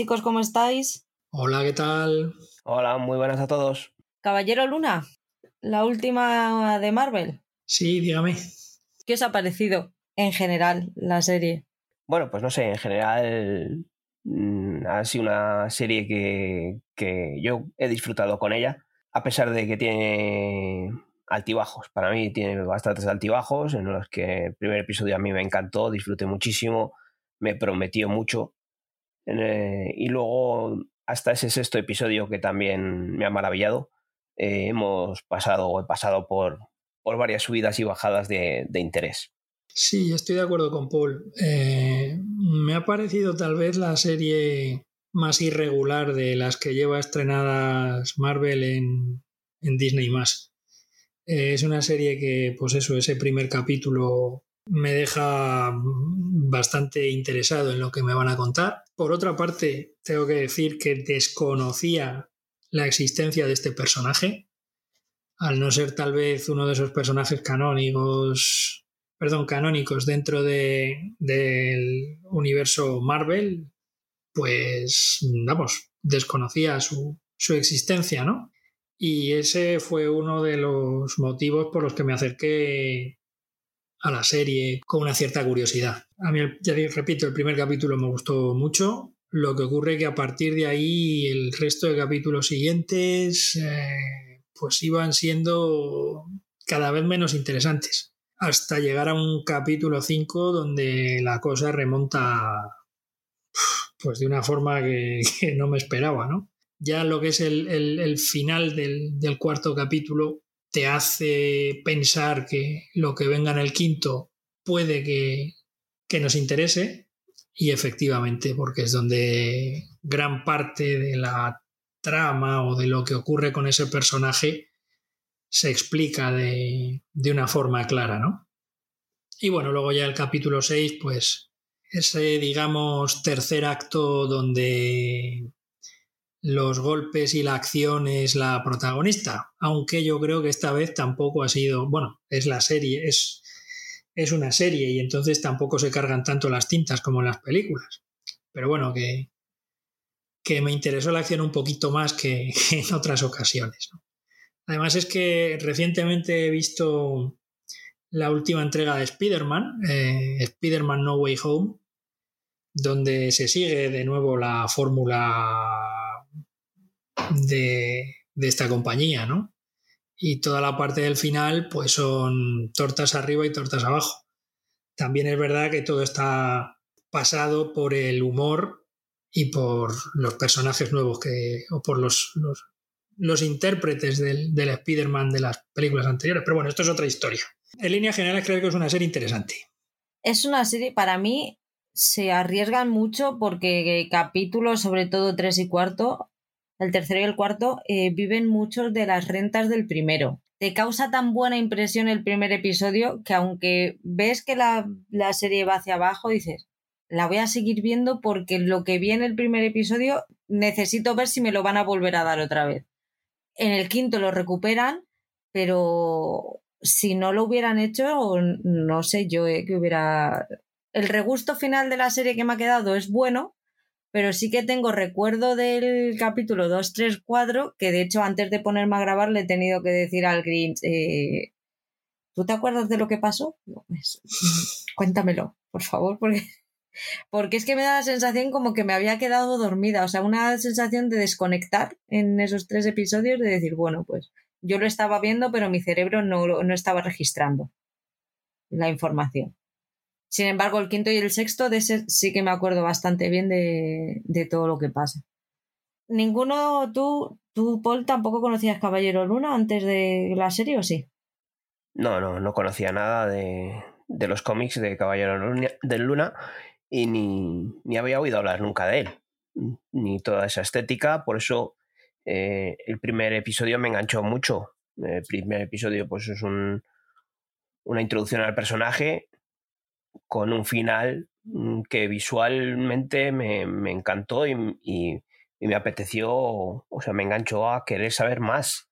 Hola chicos, ¿cómo estáis? Hola, ¿qué tal? Hola, muy buenas a todos. Caballero Luna, la última de Marvel. Sí, dígame. ¿Qué os ha parecido en general la serie? Bueno, pues no sé, en general mm, ha sido una serie que, que yo he disfrutado con ella, a pesar de que tiene altibajos. Para mí tiene bastantes altibajos en los que el primer episodio a mí me encantó, disfruté muchísimo, me prometió mucho. Eh, y luego hasta ese sexto episodio que también me ha maravillado, eh, hemos pasado he pasado por, por varias subidas y bajadas de, interés. Sí, estoy de acuerdo con Paul. Eh, me ha parecido tal vez la serie más irregular de las que lleva estrenadas Marvel en, Disney es una serie que, pues eso, ese primer capítulo me deja bastante interesado en lo que me van a contar. Por otra parte, tengo que decir que desconocía la existencia de este personaje, al no ser tal vez uno de esos personajes canónicos, perdón, canónicos dentro de, del universo Marvel, pues, vamos, desconocía su, su existencia, ¿no? Y ese fue uno de los motivos por los que me acerqué a la serie con una cierta curiosidad. A mí, ya repito, el primer capítulo me gustó mucho. Lo que ocurre que a partir de ahí el resto de capítulos siguientes eh, pues iban siendo cada vez menos interesantes. Hasta llegar a un capítulo 5 donde la cosa remonta pues de una forma que, no me esperaba, ¿no? ya lo que es el, final del, cuarto capítulo te hace pensar que lo que venga en el quinto puede que, que nos interese y efectivamente, porque es donde gran parte de la trama o de lo que ocurre con ese personaje se explica de, de una forma clara, ¿no? Y bueno, luego ya el capítulo 6, pues ese, digamos, tercer acto donde los golpes y la acción es la protagonista, aunque yo creo que esta vez tampoco ha sido, bueno, es la serie, es, es una serie y entonces tampoco se cargan tanto las tintas como en las películas. Pero bueno, que, que me interesó la acción un poquito más que, en otras ocasiones. Además es que recientemente he visto la última entrega de Spider-Man, eh, Spider-Man No Way Home, donde se sigue de nuevo la fórmula de, esta compañía, ¿no? Y toda la parte del final, pues son tortas arriba y tortas abajo. También es verdad que todo está pasado por el humor y por los personajes nuevos que, o por los, los, intérpretes del, del Spider-Man de las películas anteriores. Pero bueno, esto es otra historia. En línea general creo que es una serie interesante. Es una serie, para mí, se arriesgan mucho porque capítulos, sobre todo tres y cuarto, el tercero y el cuarto, eh, viven muchos de las rentas del primero. Te causa tan buena impresión el primer episodio que aunque ves que la, la serie va hacia abajo, dices, la voy a seguir viendo porque lo que vi en el primer episodio necesito ver si me lo van a volver a dar otra vez. En el quinto lo recuperan, pero si no lo hubieran hecho, no sé yo eh, que hubiera... El regusto final de la serie que me ha quedado es bueno, pero sí que tengo recuerdo del capítulo 2, 3, 4, que de hecho antes de ponerme a grabar le he tenido que decir al Grinch, eh, ¿tú te acuerdas de lo que pasó? Pues, cuéntamelo, por favor, porque, porque es que me da la sensación como que me había quedado dormida, o sea, una sensación de desconectar en esos tres episodios, de decir, bueno, pues yo lo estaba viendo, pero mi cerebro no, no estaba registrando la información. Sin embargo, el quinto y el sexto, de ese sí que me acuerdo bastante bien de, todo lo que pasa. Ninguno, tú, tú, Paul, tampoco conocías Caballero Luna antes de la serie o sí? No, no, no conocía nada de, los cómics de Caballero de Luna y ni, ni, había oído hablar nunca de él, ni toda esa estética, por eso eh, el primer episodio me enganchó mucho. El primer episodio pues es un, una introducción al personaje con un final mm, que visualmente me, encantó y, me apeteció, o sea, me enganchó a querer saber más.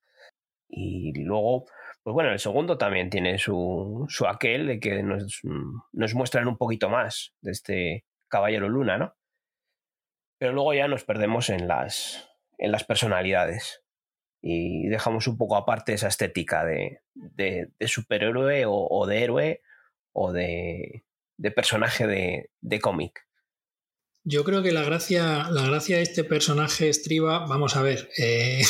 Y luego, pues bueno, el segundo también tiene su, su aquel de que nos, nos muestran un poquito más de este Caballero Luna, ¿no? Pero luego ya nos perdemos en las, en las personalidades y dejamos un poco aparte esa estética de, de, superhéroe o, de héroe o de, de personaje de, de cómic. Yo creo que la gracia, la gracia de este personaje estriba, vamos a ver, eh,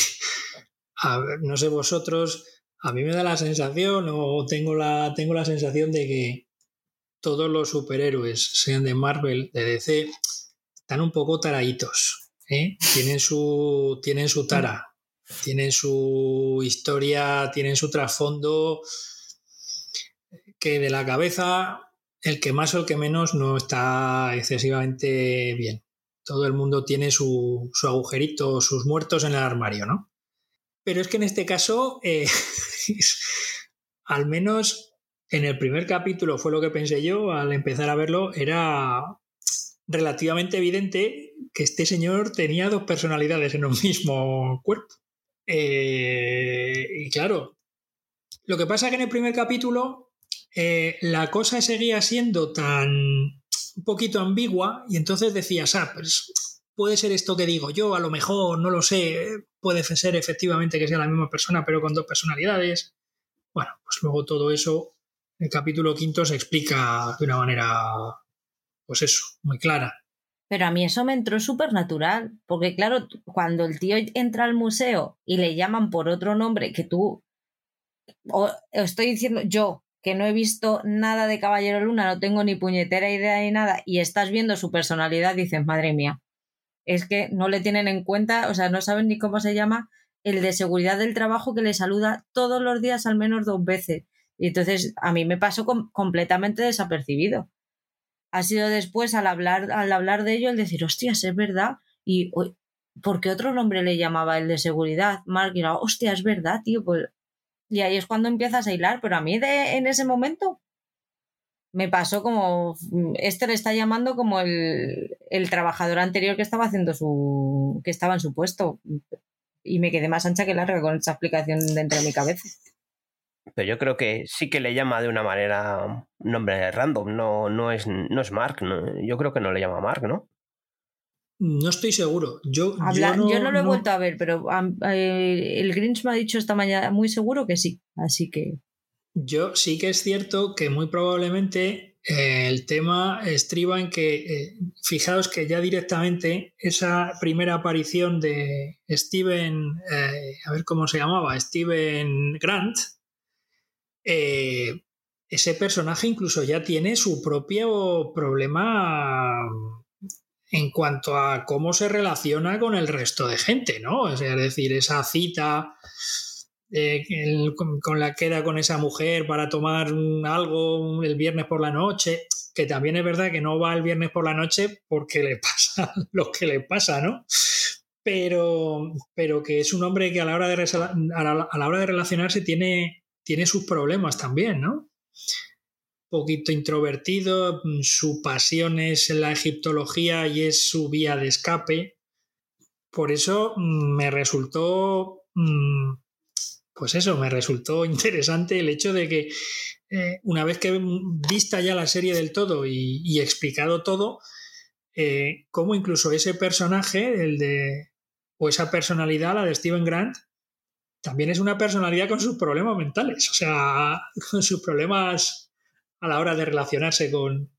no sé vosotros, a mí me da la sensación o tengo la, tengo la sensación de que todos los superhéroes, sean de Marvel, de DC, están un poco taraditos. ¿eh? Tienen, su, tienen su tara, tienen su historia, tienen su trasfondo, que de la cabeza el que más o el que menos no está excesivamente bien. Todo el mundo tiene su, su agujerito, sus muertos en el armario, ¿no? Pero es que en este caso, eh, al menos en el primer capítulo fue lo que pensé yo al empezar a verlo, era relativamente evidente que este señor tenía dos personalidades en un mismo cuerpo. Eh, y claro, lo que pasa es que en el primer capítulo eh, la cosa seguía siendo tan un poquito ambigua y entonces decías, ah, pues puede ser esto que digo yo, a lo mejor, no lo sé, puede ser efectivamente que sea la misma persona, pero con dos personalidades. Bueno, pues luego todo eso, el capítulo quinto se explica de una manera, pues eso, muy clara. Pero a mí eso me entró súper natural, porque claro, cuando el tío entra al museo y le llaman por otro nombre que tú, o estoy diciendo yo, que no he visto nada de Caballero Luna, no tengo ni puñetera idea ni nada, y estás viendo su personalidad, dices, madre mía, es que no le tienen en cuenta, o sea, no saben ni cómo se llama el de seguridad del trabajo que le saluda todos los días al menos dos veces. Y entonces a mí me pasó completamente desapercibido. Ha sido después al hablar, al hablar de ello el decir, hostias, es verdad. Y ¿por qué otro nombre le llamaba el de seguridad? Mark y era, hostia, es verdad, tío. Pues... Y ahí es cuando empiezas a hilar, pero a mí de, en ese momento me pasó como, este le está llamando como el, trabajador anterior que estaba haciendo su, que estaba en su puesto. Y me quedé más ancha que larga con esa explicación dentro de mi cabeza. Pero yo creo que sí que le llama de una manera nombre random, no, no, es, no es Mark, yo creo que no le llama Mark, ¿no? No estoy seguro. Yo, yo, no, lo he vuelto a ver, pero eh, el Grinch me ha dicho esta mañana muy seguro que sí. Así que. Yo sí que es cierto que muy probablemente eh, el tema estriba en que, eh, fijaos que ya directamente esa primera aparición de Steven, eh, a ver cómo se llamaba, Steven Grant, ese personaje incluso ya tiene su propio problema en cuanto a cómo se relaciona con el resto de gente, ¿no? Es decir, esa cita eh, con, la queda con esa mujer para tomar algo el viernes por la noche, que también es verdad que no va el viernes por la noche porque le pasa lo que le pasa, ¿no? Pero, pero que es un hombre que a la hora de, a la, hora de relacionarse tiene, tiene sus problemas también, ¿no? Poquito introvertido, su pasión es la egiptología y es su vía de escape. Por eso mm, me resultó mm, pues eso, me resultó interesante el hecho de que eh, una vez que vista ya la serie del todo y, explicado todo, eh, cómo incluso ese personaje, el de, o esa personalidad, la de Steven Grant, también es una personalidad con sus problemas mentales, o sea, con sus problemas a la hora de relacionarse con,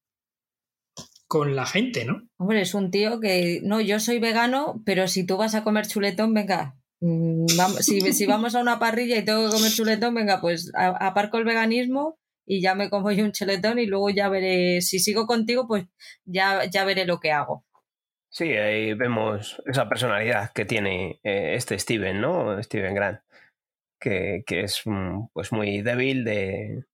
con la gente, ¿no? Hombre, es un tío que, no, yo soy vegano, pero si tú vas a comer chuletón, venga, Mm, si, vamos a una parrilla y tengo que comer chuletón, venga, pues aparco el veganismo y ya me como yo un chuletón y luego ya veré, si sigo contigo, pues ya, ya veré lo que hago. Sí, ahí vemos esa personalidad que tiene eh, este Steven, ¿no? Steven Grant, que, es mm, pues muy débil de,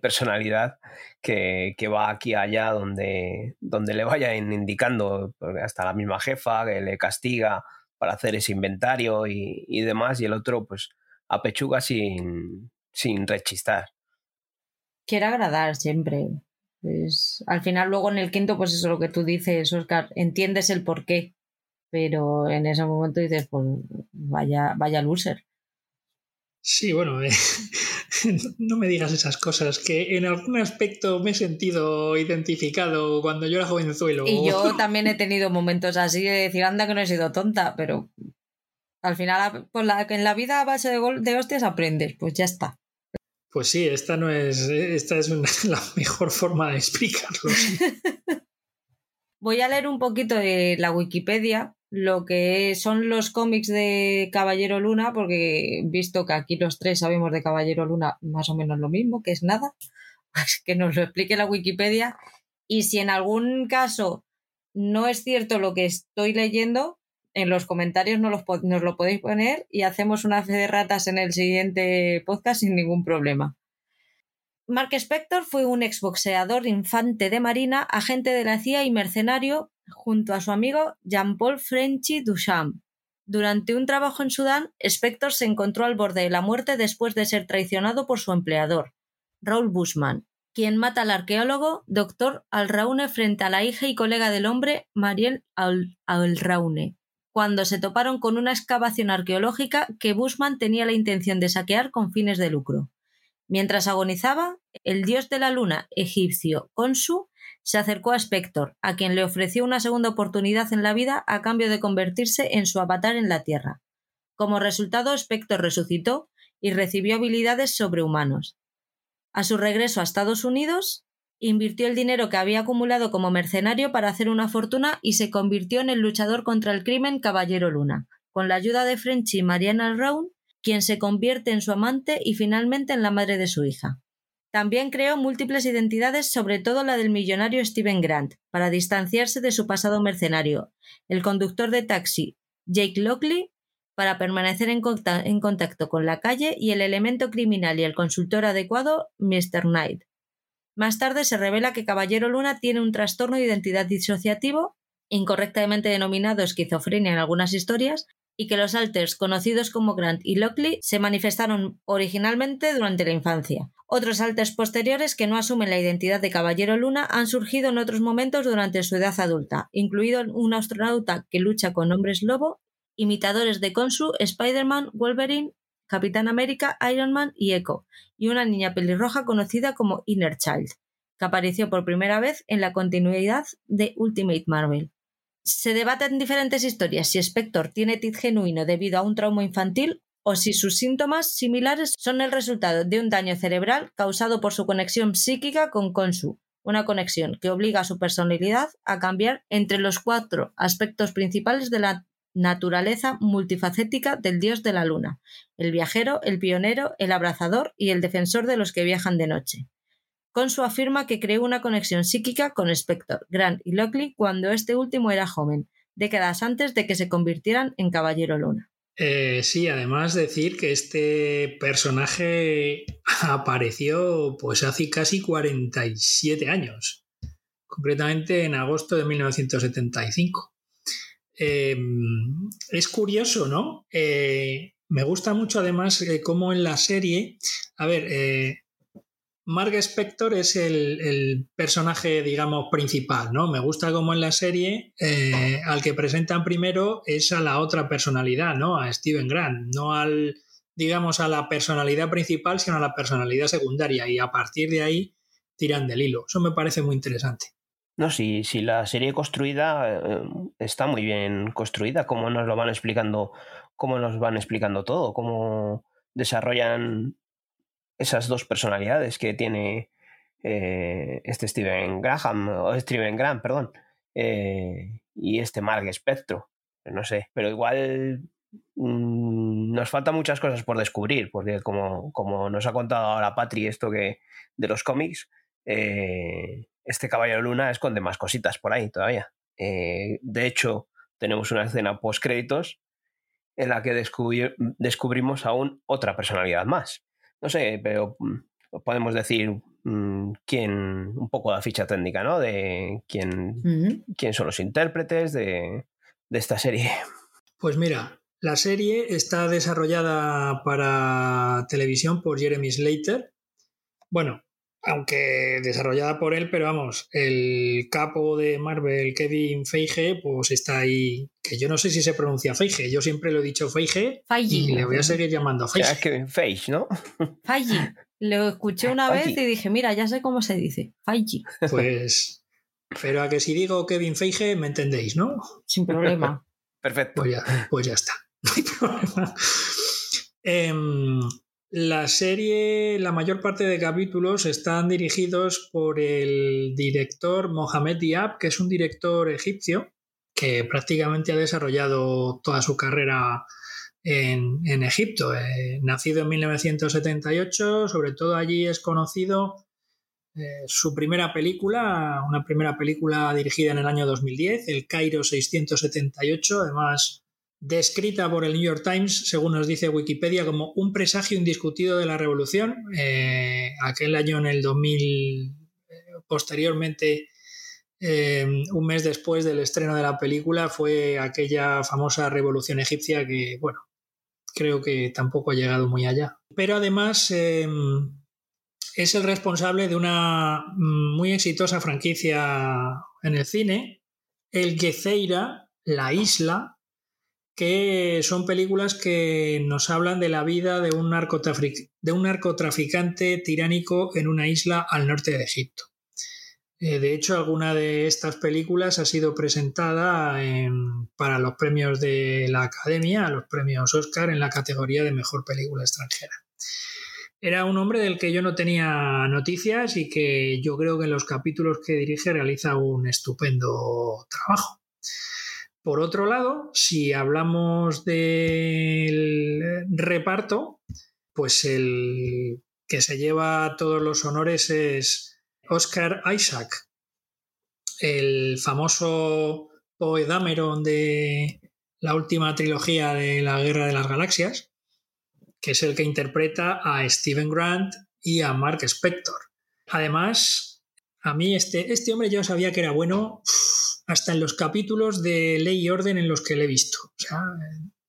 personalidad, que, va aquí allá donde, donde le vayan indicando, hasta la misma jefa, que le castiga para hacer ese inventario y, demás, y el otro, pues, a pechuga sin, sin rechistar. Quiere agradar siempre. Pues, al final, luego en el quinto, pues eso es lo que tú dices, Oscar, entiendes el por qué, pero en ese momento dices, pues vaya, vaya loser. Sí, bueno, eh, no me digas esas cosas, que en algún aspecto me he sentido identificado cuando yo era jovenzuelo. Y yo también he tenido momentos así de decir, anda que no he sido tonta, pero al final pues la, en la vida a base de, de hostias aprendes, pues ya está. Pues sí, esta no es, esta es la mejor forma de explicarlo. Voy a leer un poquito de la Wikipedia, lo que son los cómics de Caballero Luna, porque visto que aquí los tres sabemos de Caballero Luna más o menos lo mismo, que es nada, que nos lo explique la Wikipedia. Y si en algún caso no es cierto lo que estoy leyendo, en los comentarios nos, nos lo podéis poner y hacemos una fe de ratas en el siguiente podcast sin ningún problema. Mark Spector fue un exboxeador infante de marina, agente de la CIA y mercenario junto a su amigo Jean-Paul Frenchy Duchamp. Durante un trabajo en Sudán, Spector se encontró al borde de la muerte después de ser traicionado por su empleador, Raúl Bushman, quien mata al arqueólogo Dr. Alraune frente a la hija y colega del hombre, Mariel Alraune, cuando se toparon con una excavación arqueológica que Bushman tenía la intención de saquear con fines de lucro. Mientras agonizaba, el dios de la luna egipcio Khonsu se acercó a Spector, a quien le ofreció una segunda oportunidad en la vida a cambio de convertirse en su avatar en la Tierra. Como resultado, Spector resucitó y recibió habilidades sobrehumanos. A su regreso a Estados Unidos, invirtió el dinero que había acumulado como mercenario para hacer una fortuna y se convirtió en el luchador contra el crimen Caballero Luna. Con la ayuda de Frenchy y Mariana Round, quien se convierte en su amante y finalmente en la madre de su hija. También creó múltiples identidades, sobre todo la del millonario Steven Grant, para distanciarse de su pasado mercenario, el conductor de taxi Jake Lockley, para permanecer en, contacto con la calle, y el elemento criminal y el consultor adecuado, Mr. Knight. Más tarde se revela que Caballero Luna tiene un trastorno de identidad disociativo, incorrectamente denominado esquizofrenia en algunas historias, y que los alters conocidos como Grant y Lockley se manifestaron originalmente durante la infancia. Otros alters posteriores que no asumen la identidad de Caballero Luna han surgido en otros momentos durante su edad adulta, incluido un astronauta que lucha con hombres lobo, imitadores de Konsu, Spider-Man, Wolverine, Capitán América, Iron Man y Echo, y una niña pelirroja conocida como Inner Child, que apareció por primera vez en la continuidad de Ultimate Marvel. Se debaten diferentes historias si Spector tiene TID genuino debido a un trauma infantil o si sus síntomas similares son el resultado de un daño cerebral causado por su conexión psíquica con Konsu, una conexión que obliga a su personalidad a cambiar entre los cuatro aspectos principales de la naturaleza multifacética del dios de la luna, el viajero, el pionero, el abrazador y el defensor de los que viajan de noche. Consu afirma que creó una conexión psíquica con Spector, Grant y Lockley cuando este último era joven, décadas antes de que se convirtieran en Caballero Luna. Eh, sí, además decir que este personaje apareció pues hace casi 47 años, concretamente en agosto de 1975. Em, es curioso, ¿no? Eh, me gusta mucho además eh, cómo en la serie, a ver, Mark Spector es el, personaje, digamos, principal, ¿no? Me gusta como en la serie, eh, al que presentan primero es a la otra personalidad, ¿no? A Steven Grant, no al, digamos, a la personalidad principal, sino a la personalidad secundaria. Y a partir de ahí tiran del hilo. Eso me parece muy interesante. No, si, si la serie construida eh, está muy bien construida, cómo nos lo van explicando, cómo nos van explicando todo, cómo desarrollan esas dos personalidades que tiene eh, este Steven Graham, o Steven Graham, perdón, eh, y este Mark Spectro. No sé, pero igual mm, nos faltan muchas cosas por descubrir, porque como, como, nos ha contado ahora Patri esto que de los cómics, eh, este Caballero Luna esconde más cositas por ahí todavía. de hecho, tenemos una escena post créditos en la que descubrimos aún otra personalidad más no sé, pero mm, podemos decir mm, quién, un poco la ficha técnica, ¿no? De quién, quién son los intérpretes de, de esta serie. Pues mira, la serie está desarrollada para televisión por Jeremy Slater. Bueno, aunque desarrollada por él, pero vamos, el capo de Marvel, Kevin Feige, pues está ahí, que yo no sé si se pronuncia Feige, yo siempre lo he dicho Feige, y le voy a seguir llamando Feige. Es Kevin Feige, ¿no? Feige. Lo escuché una vez y dije, mira, ya sé cómo se dice. Feige. Pues, pero a que si digo Kevin Feige, me entendéis, ¿no? Sin problema. Perfecto. Pues ya, pues ya está. No hay problema. Em, la serie, la mayor parte de capítulos están dirigidos por el director Mohamed Diab, que es un director egipcio que prácticamente ha desarrollado toda su carrera en, Egipto. Eh, nacido en 1978, sobre todo allí es conocido eh, su primera película, una primera película dirigida en el año 2010, El Cairo 678, además descrita por el New York Times, según nos dice Wikipedia, como un presagio indiscutido de la revolución. Eh, aquel año, en el 2000, posteriormente, un mes después del estreno de la película, fue aquella famosa revolución egipcia que, bueno, creo que tampoco ha llegado muy allá. Pero además em, es el responsable de una mm, muy exitosa franquicia en el cine, El Gezeira, La Isla, que son películas que nos hablan de la vida de un, de un narcotraficante tiránico en una isla al norte de Egipto. Eh, de hecho, alguna de estas películas ha sido presentada para los premios de la Academia, los premios Oscar, en la categoría de Mejor Película Extranjera. Era un hombre del que yo no tenía noticias y que yo creo que en los capítulos que dirige realiza un estupendo trabajo. Por otro lado, si hablamos del reparto, pues el que se lleva todos los honores es Oscar Isaac, el famoso Poe Dameron de la última trilogía de la Guerra de las Galaxias, que es el que interpreta a Steven Grant y a Mark Spector. Además, a mí este, este hombre yo sabía que era bueno hasta en los capítulos de Ley y Orden en los que le he visto. O sea,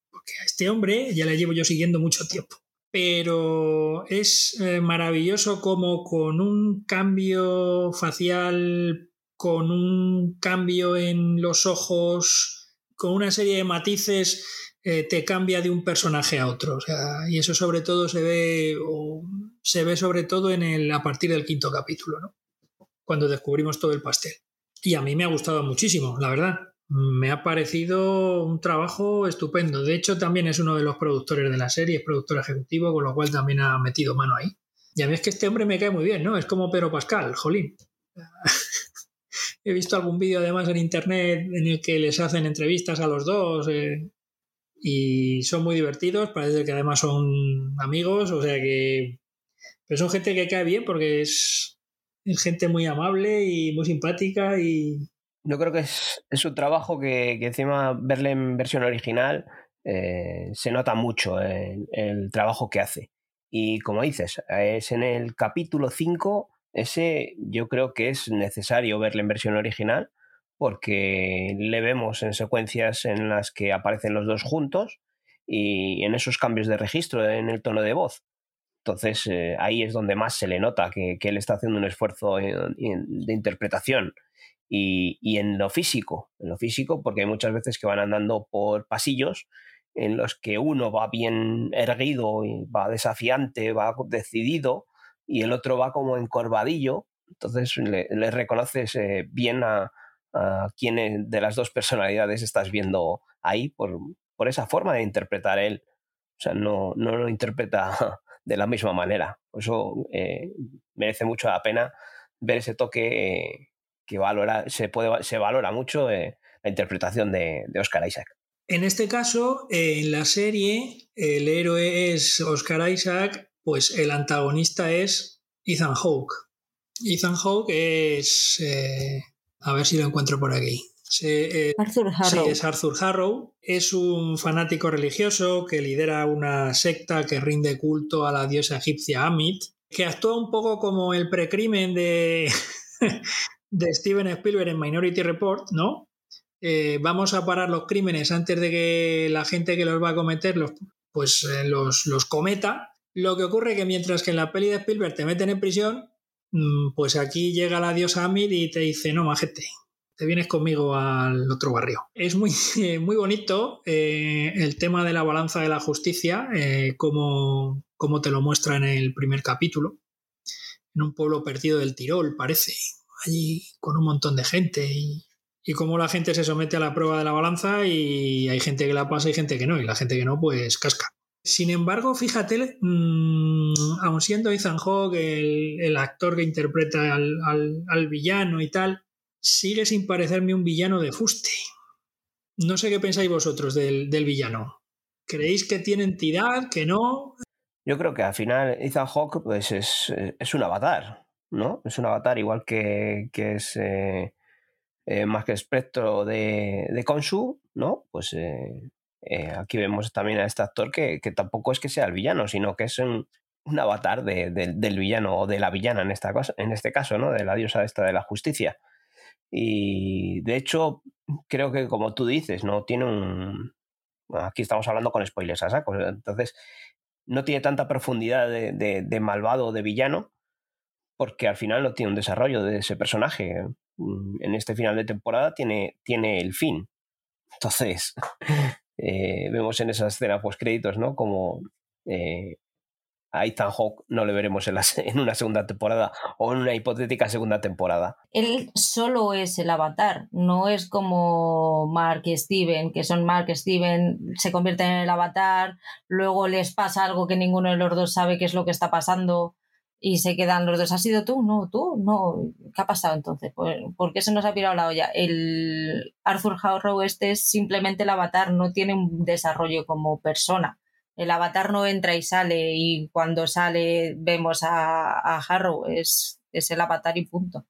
porque a este hombre ya le llevo yo siguiendo mucho tiempo pero es eh, maravilloso como con un cambio facial, con un cambio en los ojos, con una serie de matices, eh, te cambia de un personaje a otro. y eso sobre todo se ve, se ve sobre todo en el, a partir del quinto capítulo, ¿no? cuando descubrimos todo el pastel. Y a mí me ha gustado muchísimo, la verdad me ha parecido un trabajo estupendo. De hecho, también es uno de los productores de la serie, es productor ejecutivo, con lo cual también ha metido mano ahí. Ya ves que este hombre me cae muy bien, ¿no? Es como Pedro Pascal, jolín. He visto algún vídeo además en internet en el que les hacen entrevistas a los dos eh, y son muy divertidos, parece que además son amigos, o sea que... Pero son gente que cae bien porque es, es gente muy amable y muy simpática y, yo creo que es, es un trabajo que, encima verle en versión original eh, se nota mucho el, el, trabajo que hace. Y como dices, es en el capítulo 5, ese yo creo que es necesario verle en versión original porque le vemos en secuencias en las que aparecen los dos juntos y en esos cambios de registro en el tono de voz. Entonces eh, ahí es donde más se le nota que, él está haciendo un esfuerzo de interpretación y, en lo físico, en lo físico, porque hay muchas veces que van andando por pasillos en los que uno va bien erguido y va desafiante, va decidido, y el otro va como encorvadillo, entonces le, reconoces eh, bien a, quién de las dos personalidades estás viendo ahí por, por esa forma de interpretar él. O sea, no, no lo interpreta de la misma manera. Por eso eh, merece mucho la pena ver ese toque eh, que valora, se, puede, se valora mucho eh, la interpretación de, Oscar Isaac. En este caso, en la serie, el héroe es Oscar Isaac, pues el antagonista es Ethan Hawke. Ethan Hawke es. A ver si lo encuentro por aquí. Eh, Arthur Harrow. Sí, es Arthur Harrow. Es un fanático religioso que lidera una secta que rinde culto a la diosa egipcia Amit, que actúa un poco como el precrimen de, de Steven Spielberg en Minority Report, ¿no? Eh, vamos a parar los crímenes antes de que la gente que los va a cometer los, pues, eh, los, los, cometa. Lo que ocurre que mientras que en la peli de Spielberg te meten en prisión, mm, pues aquí llega la diosa Amid y te dice, no, majete, te vienes conmigo al otro barrio. Es muy, muy bonito eh, el tema de la balanza de la justicia, como como te lo muestra en el primer capítulo, en un pueblo perdido del Tirol, parece, allí con un montón de gente y, y cómo la gente se somete a la prueba de la balanza y hay gente que la pasa y gente que no, y la gente que no, pues casca. Sin embargo, fíjate, mmm, aun siendo Ethan Hawke el, el actor que interpreta al, al, villano y tal, sigue sin parecerme un villano de fuste. No sé qué pensáis vosotros del, del villano. ¿Creéis que tiene entidad, que no? Yo creo que al final Ethan Hawke pues es, es un avatar, ¿no? Es un avatar igual que, que es eh, eh, más que espectro de, de Konsu, ¿no? Pues eh, eh, aquí vemos también a este actor que, que, tampoco es que sea el villano, sino que es un, un avatar de, de, del villano o de la villana en, esta cosa, en este caso, ¿no? De la diosa esta de la justicia. Y de hecho, creo que como tú dices, no tiene un. Aquí estamos hablando con spoilers a saco. Entonces, no tiene tanta profundidad de, de, malvado o de villano, porque al final no tiene un desarrollo de ese personaje. En este final de temporada tiene, tiene el fin. Entonces, eh, vemos en esa escena post créditos, ¿no? Como eh, a Ethan Hawke no le veremos en, la, en, una segunda temporada o en una hipotética segunda temporada. Él solo es el avatar, no es como Mark y Steven, que son Mark y Steven, se convierten en el avatar, luego les pasa algo que ninguno de los dos sabe qué es lo que está pasando y se quedan los dos. ¿Has sido tú? No, tú, no. ¿Qué ha pasado entonces? ¿Por qué se nos ha pirado la olla? El Arthur Harrow este es simplemente el avatar, no tiene un desarrollo como persona el avatar no entra y sale y cuando sale vemos a, a Harrow, es, es, el avatar y punto.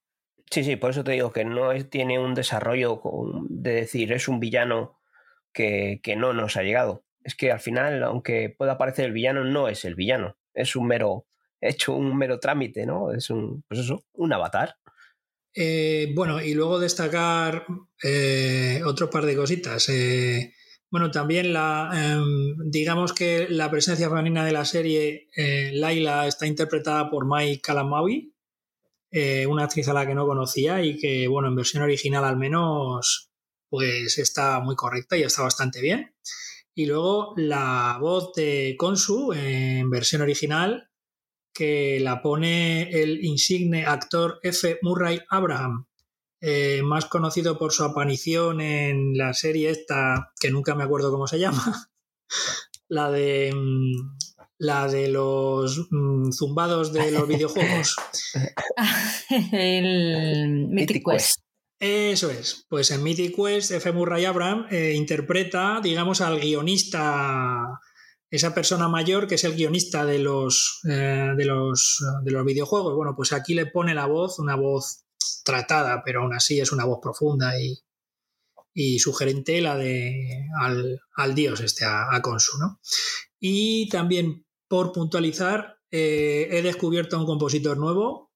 Sí, sí, por eso te digo que no es, tiene un desarrollo de decir es un villano que, que, no nos ha llegado. Es que al final, aunque pueda parecer el villano, no es el villano, es un mero, hecho un mero trámite, ¿no? Es un, pues eso, un avatar. Eh, bueno, y luego destacar eh, otro par de cositas. Eh, bueno, también la, eh, digamos que la presencia femenina de la serie, eh, Laila, está interpretada por Mai Kalamawi, eh, una actriz a la que no conocía y que, bueno, en versión original al menos, pues está muy correcta y está bastante bien. Y luego la voz de Konsu en versión original, que la pone el insigne actor F. Murray Abraham, eh, más conocido por su aparición en la serie esta, que nunca me acuerdo cómo se llama, la de mm, la de los mm, zumbados de los videojuegos. El Mythic Quest. Eso es. Pues en Mythic Quest, F. Murray Abraham eh, interpreta, digamos, al guionista, esa persona mayor que es el guionista de los, eh, de los, de los videojuegos. Bueno, pues aquí le pone la voz, una voz tratada, pero aún así es una voz profunda y, sugerente la de al, al dios este, a, a, Consu, ¿no? Y también por puntualizar, eh, he descubierto a un compositor nuevo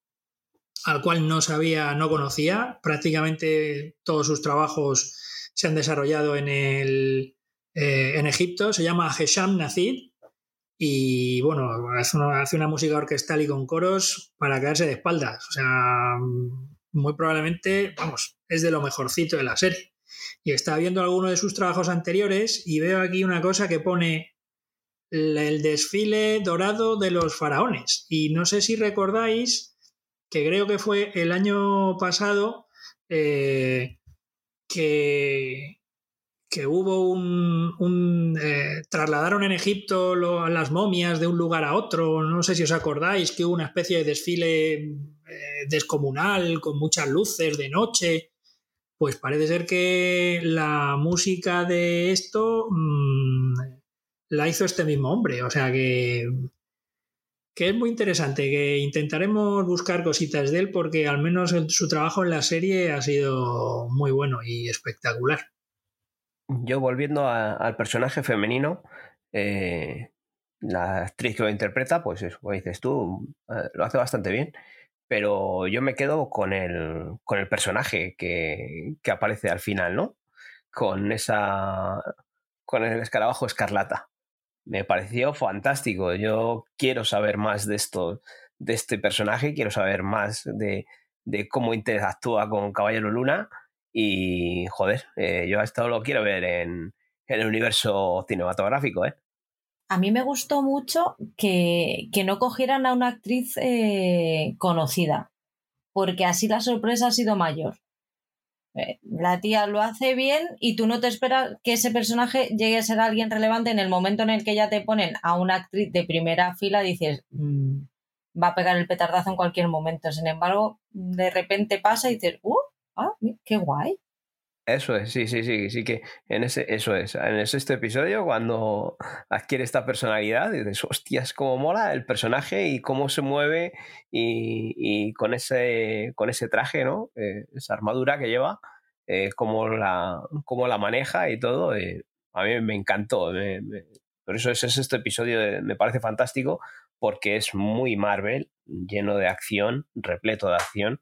al cual no sabía, no conocía. Prácticamente todos sus trabajos se han desarrollado en, el, eh, en Egipto. Se llama Hesham Nazid y bueno, hace una, hace una música orquestal y con coros para caerse de espaldas. O sea, muy probablemente, vamos, es de lo mejorcito de la serie. Y estaba viendo alguno de sus trabajos anteriores y veo aquí una cosa que pone el desfile dorado de los faraones. Y no sé si recordáis que creo que fue el año pasado eh, que, que, hubo un... un eh, trasladaron en Egipto lo, las momias de un lugar a otro. No sé si os acordáis que hubo una especie de desfile eh, descomunal, con muchas luces de noche. Pues parece ser que la música de esto mmm, la hizo este mismo hombre. O sea que, que es muy interesante, que intentaremos buscar cositas de él porque al menos su trabajo en la serie ha sido muy bueno y espectacular. Yo volviendo a, al personaje femenino, eh, la actriz que lo interpreta, pues como dices tú, eh, lo hace bastante bien pero yo me quedo con el, con el personaje que, que, aparece al final, ¿no? Con esa. con el escarabajo escarlata. Me pareció fantástico. Yo quiero saber más de esto, de este personaje, quiero saber más de, de cómo interactúa con Caballero Luna. Y joder, eh, yo esto lo quiero ver en, en el universo cinematográfico, ¿eh? a mí me gustó mucho que, no cogieran a una actriz eh, conocida, porque así la sorpresa ha sido mayor. Eh, la tía lo hace bien y tú no te esperas que ese personaje llegue a ser alguien relevante en el momento en el que ya te ponen a una actriz de primera fila, dices, mm, va a pegar el petardazo en cualquier momento. Sin embargo, de repente pasa y dices, ¡uh! Ah, ¡Qué guay! Eso es, sí, sí, sí, sí que en ese, eso es, en ese este episodio cuando adquiere esta personalidad, dices, hostias, cómo mola el personaje y cómo se mueve y, con, ese, con ese traje, ¿no? Eh, esa armadura que lleva, eh, cómo, la, cómo la maneja y todo, eh, a mí me encantó. por eso es, este episodio, me parece fantástico porque es muy Marvel, lleno de acción, repleto de acción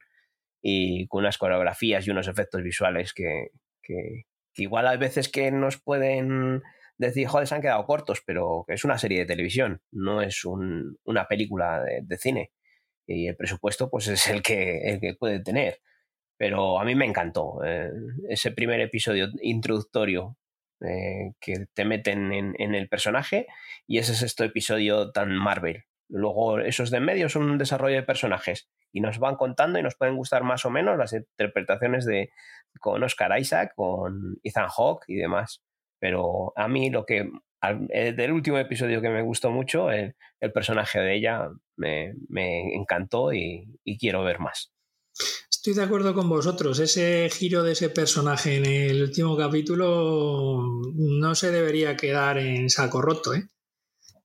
y con unas coreografías y unos efectos visuales que, que, igual hay veces que nos pueden decir, joder, se han quedado cortos, pero es una serie de televisión, no es un, una película de, cine. Y el presupuesto pues es el que, el que puede tener. Pero a mí me encantó eh, ese primer episodio introductorio eh, que te meten en, en, el personaje y ese es este episodio tan Marvel. Luego esos de medio son un desarrollo de personajes y nos van contando y nos pueden gustar más o menos las interpretaciones de con Oscar Isaac, con Ethan Hawke y demás. Pero a mí lo que eh, del último episodio que me gustó mucho, el, personaje de ella me, encantó y, quiero ver más. Estoy de acuerdo con vosotros. Ese giro de ese personaje en el último capítulo no se debería quedar en saco roto. ¿eh?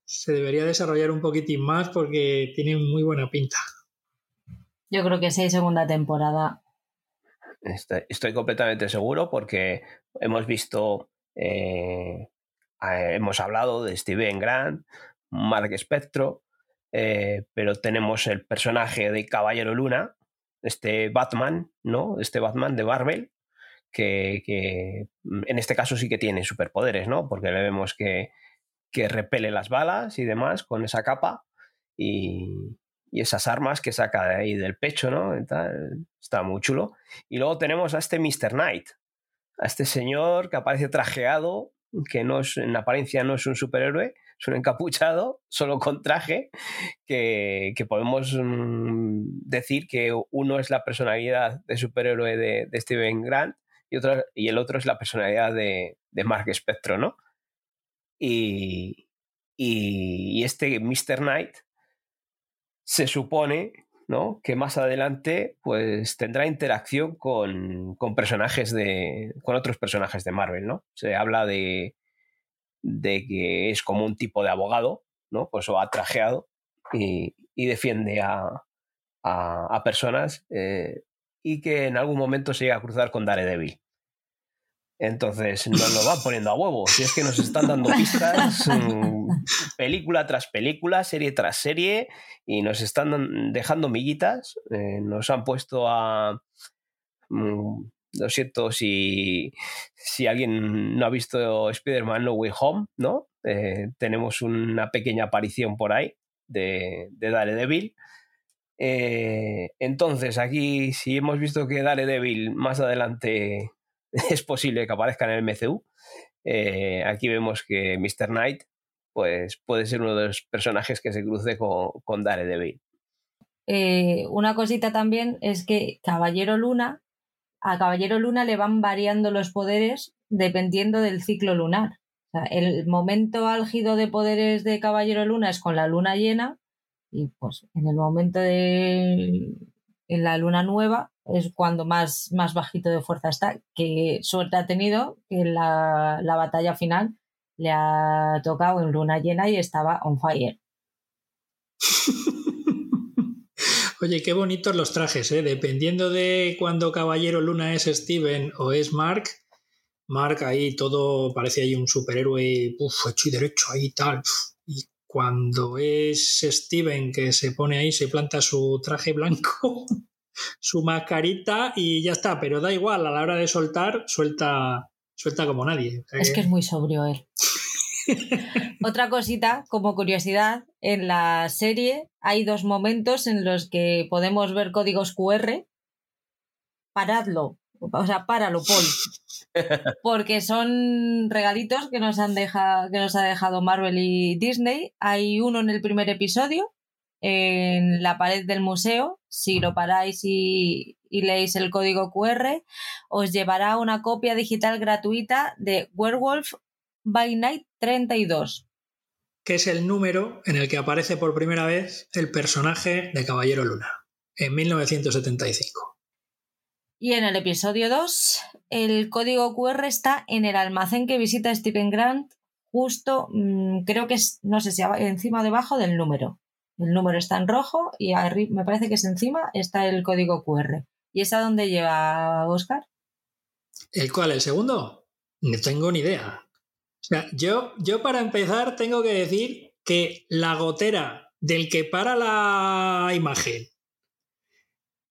Se debería desarrollar un poquitín más porque tiene muy buena pinta. Yo creo que si hay segunda temporada. Estoy, completamente seguro porque hemos visto, eh, hemos hablado de Steven Grant, Mark Spectro, eh, pero tenemos el personaje de Caballero Luna, este Batman, ¿no? Este Batman de Marvel, que, que, en este caso sí que tiene superpoderes, ¿no? Porque le vemos que, que repele las balas y demás con esa capa y, y esas armas que saca de ahí del pecho, ¿no? Está muy chulo. Y luego tenemos a este Mr. Knight, a este señor que aparece trajeado, que no es, en apariencia no es un superhéroe, es un encapuchado, solo con traje, que, podemos mm, decir que uno es la personalidad de superhéroe de, Steven Grant y, otro, y el otro es la personalidad de, Mark Spectro, ¿no? Y, y, y este Mr. Knight se supone ¿no? que más adelante pues, tendrá interacción con, personajes de. con otros personajes de Marvel, ¿no? Se habla de, de que es como un tipo de abogado, ¿no? Pues o ha trajeado y, defiende a, a, personas eh, y que en algún momento se llega a cruzar con Daredevil. Entonces nos lo van poniendo a huevo. Si es que nos están dando pistas mm, película tras película, serie tras serie, y nos están dejando miguitas. Eh, nos han puesto a. Mm, lo siento si, si alguien no ha visto Spider-Man No Way Home, ¿no? Eh, tenemos una pequeña aparición por ahí de, de Daredevil. Eh, entonces, aquí, si hemos visto que Daredevil más adelante es posible que aparezca en el MCU. Eh, aquí vemos que Mr. Knight pues, puede ser uno de los personajes que se cruce con, con Daredevil. Eh, una cosita también es que Caballero Luna, a Caballero Luna le van variando los poderes dependiendo del ciclo lunar. el momento álgido de poderes de Caballero Luna es con la luna llena y pues en el momento de en la luna nueva es cuando más, más bajito de fuerza está. Que suerte ha tenido que la, la batalla final le ha tocado en luna llena y estaba on fire. Oye, qué bonitos los trajes, ¿eh? Dependiendo de cuando Caballero Luna es Steven o es Mark, Mark ahí todo parece ahí un superhéroe uf, hecho y derecho ahí tal. Cuando es Steven que se pone ahí, se planta su traje blanco, su mascarita y ya está, pero da igual, a la hora de soltar, suelta, suelta como nadie. es que es muy sobrio él. Otra cosita, como curiosidad, en la serie hay dos momentos en los que podemos ver códigos QR. Paradlo, o sea, páralo, Paul. Porque son regalitos que nos, han dejado, que nos ha dejado Marvel y Disney. Hay uno en el primer episodio, en la pared del museo. Si lo paráis y, y leéis el código QR, os llevará una copia digital gratuita de Werewolf by Night 32. Que es el número en el que aparece por primera vez el personaje de Caballero Luna, en 1975. Y en el episodio 2, el código QR está en el almacén que visita Stephen Grant, justo, mm, creo que es, no sé si encima o debajo del número. El número está en rojo y me parece que es encima está el código QR. ¿Y es a dónde lleva Oscar? ¿El cuál? ¿El segundo? No tengo ni idea. O sea, yo, yo para empezar tengo que decir que la gotera del que para la imagen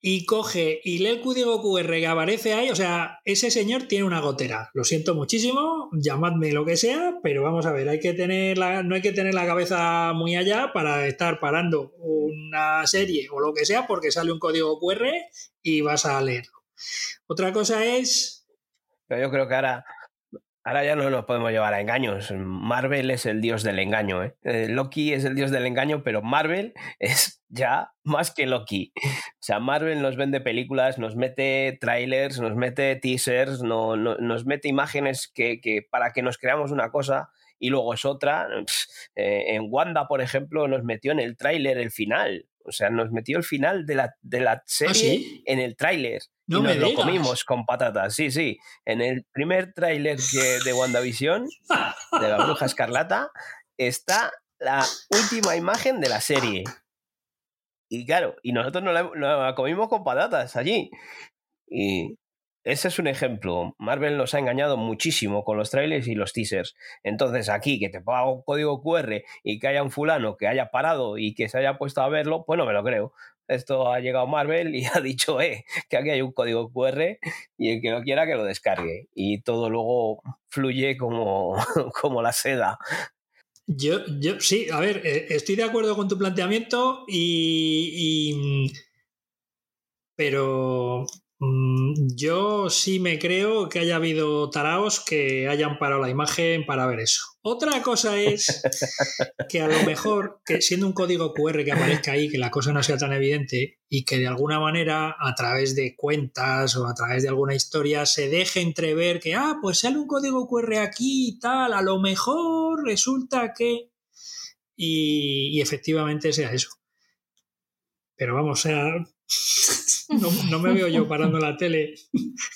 y coge y lee el código QR que aparece ahí, o sea, ese señor tiene una gotera. Lo siento muchísimo, llamadme lo que sea, pero vamos a ver, hay que tener la, no hay que tener la cabeza muy allá para estar parando una serie o lo que sea porque sale un código QR y vas a leerlo. Otra cosa es... Pero yo creo que ahora Ahora ya no nos podemos llevar a engaños. Marvel es el dios del engaño. ¿eh? ¿eh? Loki es el dios del engaño, pero Marvel es ya más que Loki. O sea, Marvel nos vende películas, nos mete trailers, nos mete teasers, no, nos mete imágenes que, que, para que nos creamos una cosa y luego es otra. Eh, en Wanda, por ejemplo, nos metió en el tráiler el final. O sea, nos metió el final de la, de la ¿Ah, serie en el tráiler. No y nos lo comimos con patatas. Sí, sí. En el primer tráiler de WandaVision, de la bruja escarlata, está la última imagen de la serie. Y claro, y nosotros nos la, comimos con patatas allí. Y ese es un ejemplo. Marvel nos ha engañado muchísimo con los trailers y los teasers. Entonces, aquí que te ponga un código QR y que haya un fulano que haya parado y que se haya puesto a verlo, pues no me lo creo. Esto ha llegado Marvel y ha dicho, eh, que aquí hay un código QR y el que no quiera que lo descargue. Y todo luego fluye como, como la seda. Yo, yo sí, a ver, eh, estoy de acuerdo con tu planteamiento y pero yo sí me creo que haya habido taraos que hayan parado la imagen para ver eso. Otra cosa es que a lo mejor, que siendo un código QR que aparezca ahí, que la cosa no sea tan evidente y que de alguna manera a través de cuentas o a través de alguna historia se deje entrever que, ah, pues sale un código QR aquí y tal, a lo mejor resulta que... Y, y efectivamente sea eso. Pero vamos, o sea, no, me veo yo parando la tele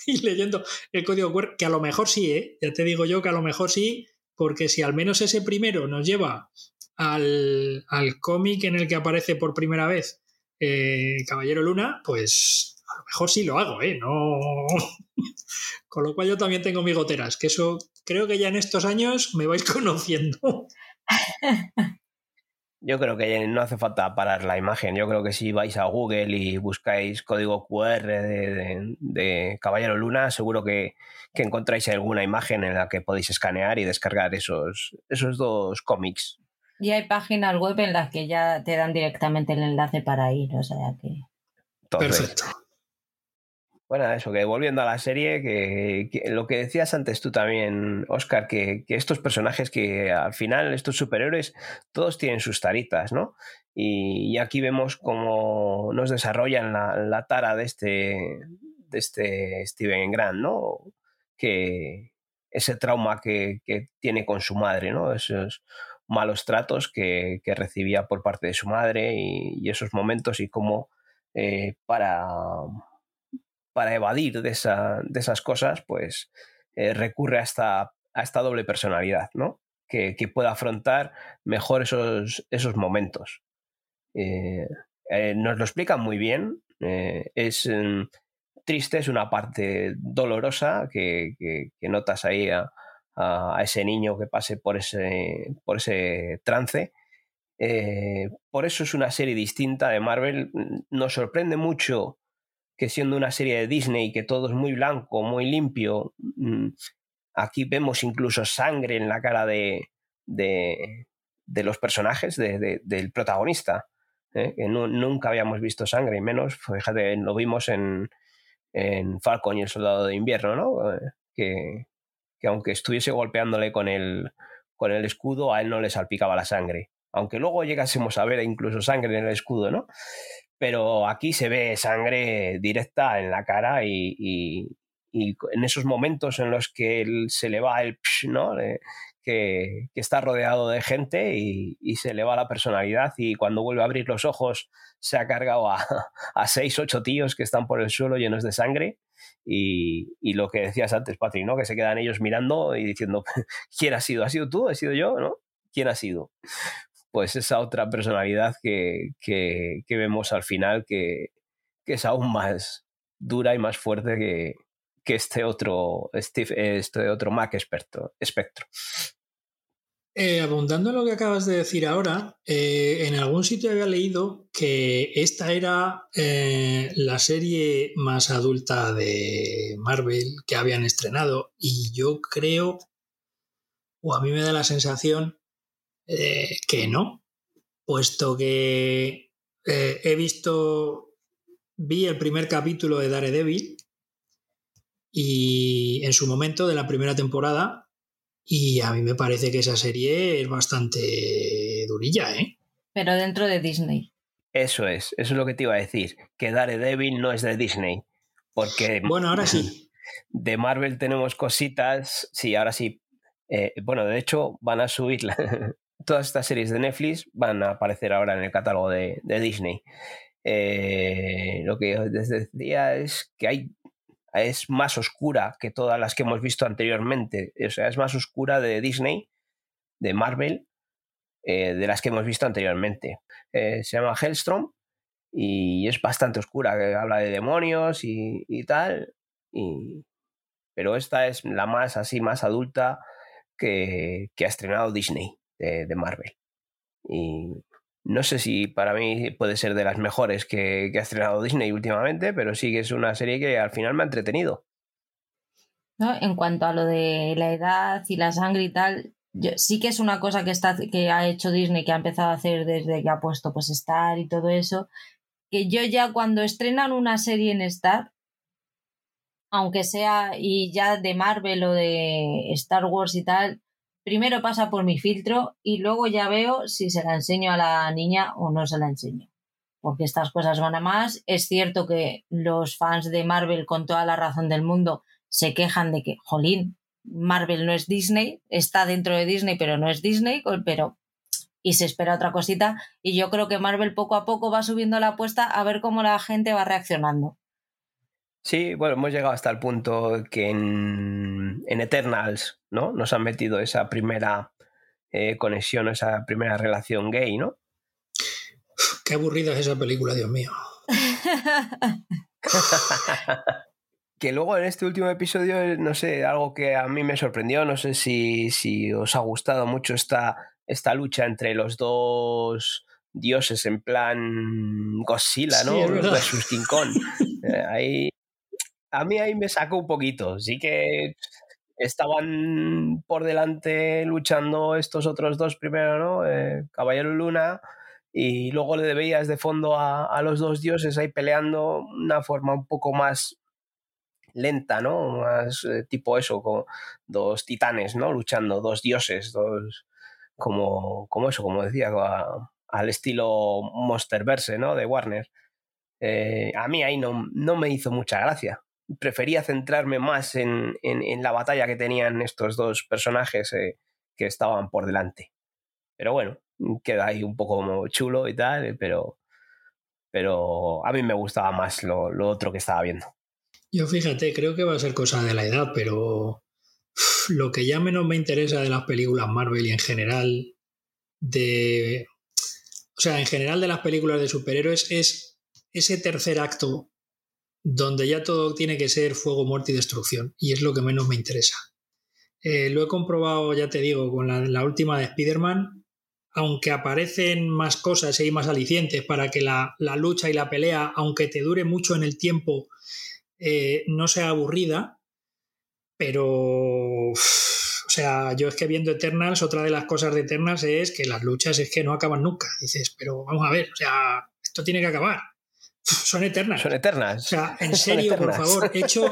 y leyendo el código QR, que a lo mejor sí, ¿eh? ya te digo yo que a lo mejor sí, porque si al menos ese primero nos lleva al, cómic en el que aparece por primera vez eh, Caballero Luna, pues a lo mejor sí lo hago, ¿eh? No... Con lo cual yo también tengo mis goteras, que eso creo que ya en estos años me vais conociendo. Yo creo que no hace falta parar la imagen. Yo creo que si vais a Google y buscáis código QR de, Caballero Luna, seguro que, encontráis alguna imagen en la que podéis escanear y descargar esos, esos dos cómics. Y hay páginas web en las que ya te dan directamente el enlace para ir, o sea que. Perfecto. Bueno, eso, que volviendo a la serie, que, lo que decías antes tú también, Oscar, que, estos personajes que al final, estos superhéroes, todos tienen sus taritas, ¿no? Y, aquí vemos cómo nos desarrollan la, tara de este, de este Steven Grant, ¿no? Que ese trauma que, tiene con su madre, ¿no? Esos malos tratos que, recibía por parte de su madre y, esos momentos y cómo eh, para para evadir de, esas cosas, pues eh, recurre a esta, a esta doble personalidad, ¿no? Que, pueda afrontar mejor esos, esos momentos. Eh, eh, nos lo explican muy bien. es mm, triste, es una parte dolorosa que, notas ahí a, ese niño que pase por ese, por ese trance. por eso es una serie distinta de Marvel. Nos sorprende mucho que siendo una serie de Disney que todo es muy blanco, muy limpio, mm, aquí vemos incluso sangre en la cara de, de, los personajes, del protagonista. ¿eh? Que nunca habíamos visto sangre, y menos, fíjate, lo vimos en, en Falcon y el Soldado de Invierno, ¿no? Eh, que, que aunque estuviese golpeándole con el, con el escudo, a él no le salpicaba la sangre. Aunque luego llegásemos a ver incluso sangre en el escudo, ¿no? Pero aquí se ve sangre directa en la cara y, en esos momentos en los que él se le va el psh, ¿no? que, está rodeado de gente y, se le va la personalidad y cuando vuelve a abrir los ojos se ha cargado a, a seis, ocho tíos que están por el suelo llenos de sangre y, lo que decías antes, Patrick, ¿no? Que se quedan ellos mirando y diciendo, ¿quién ha sido? ¿Ha sido tú? ¿Ha sido yo? ¿No? ¿Quién ha sido? Pues esa otra personalidad que, vemos al final que, es aún más dura y más fuerte que, que este otro Steve, este otro Mac experto, espectro. Eh, abundando en lo que acabas de decir ahora, eh, en algún sitio había leído que esta era eh, la serie más adulta de Marvel que habían estrenado y yo creo, o a mí me da la sensación que no, puesto que he visto, vi el primer capítulo de Daredevil y en su momento de la primera temporada y a mí me parece que esa serie es bastante durilla, ¿eh? Pero dentro de Disney. Eso es, eso es lo que te iba a decir, que Daredevil no es de Disney. Porque. Bueno, ahora sí. De Marvel tenemos cositas. Sí, ahora sí. Eh, bueno, de hecho, van a subir todas estas series de Netflix, van a aparecer ahora en el catálogo de, Disney. Eh, lo que les decía es que hay es más oscura que todas las que hemos visto anteriormente. O sea, es más oscura de Disney, de Marvel, eh, de las que hemos visto anteriormente. Eh, se llama Hellstrom y es bastante oscura, que habla de demonios y, tal. Y, pero esta es la más así, más adulta que, que ha estrenado Disney de, Marvel. Y no sé si para mí puede ser de las mejores que, ha estrenado Disney últimamente, pero sí que es una serie que al final me ha entretenido. En cuanto a lo de la edad y la sangre y tal, sí que es una cosa que, está, que ha hecho Disney, que ha empezado a hacer desde que ha puesto pues Star y todo eso, que yo ya cuando estrenan una serie en Star, aunque sea y ya de Marvel o de Star Wars y tal, primero pasa por mi filtro y luego ya veo si se la enseño a la niña o no se la enseño. Porque estas cosas van a más. Es cierto que los fans de Marvel, con toda la razón del mundo, se quejan de que, jolín, Marvel no es Disney, está dentro de Disney, pero no es Disney, pero y se espera otra cosita. Y yo creo que Marvel poco a poco va subiendo la apuesta a ver cómo la gente va reaccionando. Sí, bueno, hemos llegado hasta el punto que en, Eternals, ¿no? Nos han metido esa primera eh, conexión, esa primera relación gay, ¿no? Qué aburrida es esa película, Dios mío. que luego en este último episodio, no sé, algo que a mí me sorprendió, no sé si, si os ha gustado mucho esta, esta lucha entre los dos dioses en plan Godzilla, ¿no? Versus King Kong. Eh, ahí a mí ahí me sacó un poquito. Sí que estaban por delante luchando estos otros dos primero, ¿no? Eh, Caballero Luna. Y luego le veías de fondo a, los dos dioses ahí peleando una forma un poco más lenta, ¿no? Más eh, tipo eso, con dos titanes, ¿no? Luchando, dos dioses, dos. Como, como eso, como decía, al estilo Monsterverse, ¿no? De Warner. Eh, a mí ahí no, no me hizo mucha gracia prefería centrarme más en, la batalla que tenían estos dos personajes eh, que estaban por delante. Pero bueno, queda ahí un poco como chulo y tal, pero, pero a mí me gustaba más lo, otro que estaba viendo. Yo fíjate, creo que va a ser cosa de la edad, pero lo que ya menos me interesa de las películas Marvel y en general de... O sea, en general de las películas de superhéroes es ese tercer acto donde ya todo tiene que ser fuego, muerte y destrucción, y es lo que menos me interesa. Eh, lo he comprobado, ya te digo, con la, última de Spider-Man, aunque aparecen más cosas y más alicientes para que la, lucha y la pelea, aunque te dure mucho en el tiempo, eh, no sea aburrida, pero... o sea, yo es que viendo Eternals, otra de las cosas de Eternals es que las luchas es que no acaban nunca. Dices, pero vamos a ver, o sea, esto tiene que acabar son eternas. Son eternas. O sea, en serio, por favor, hecho,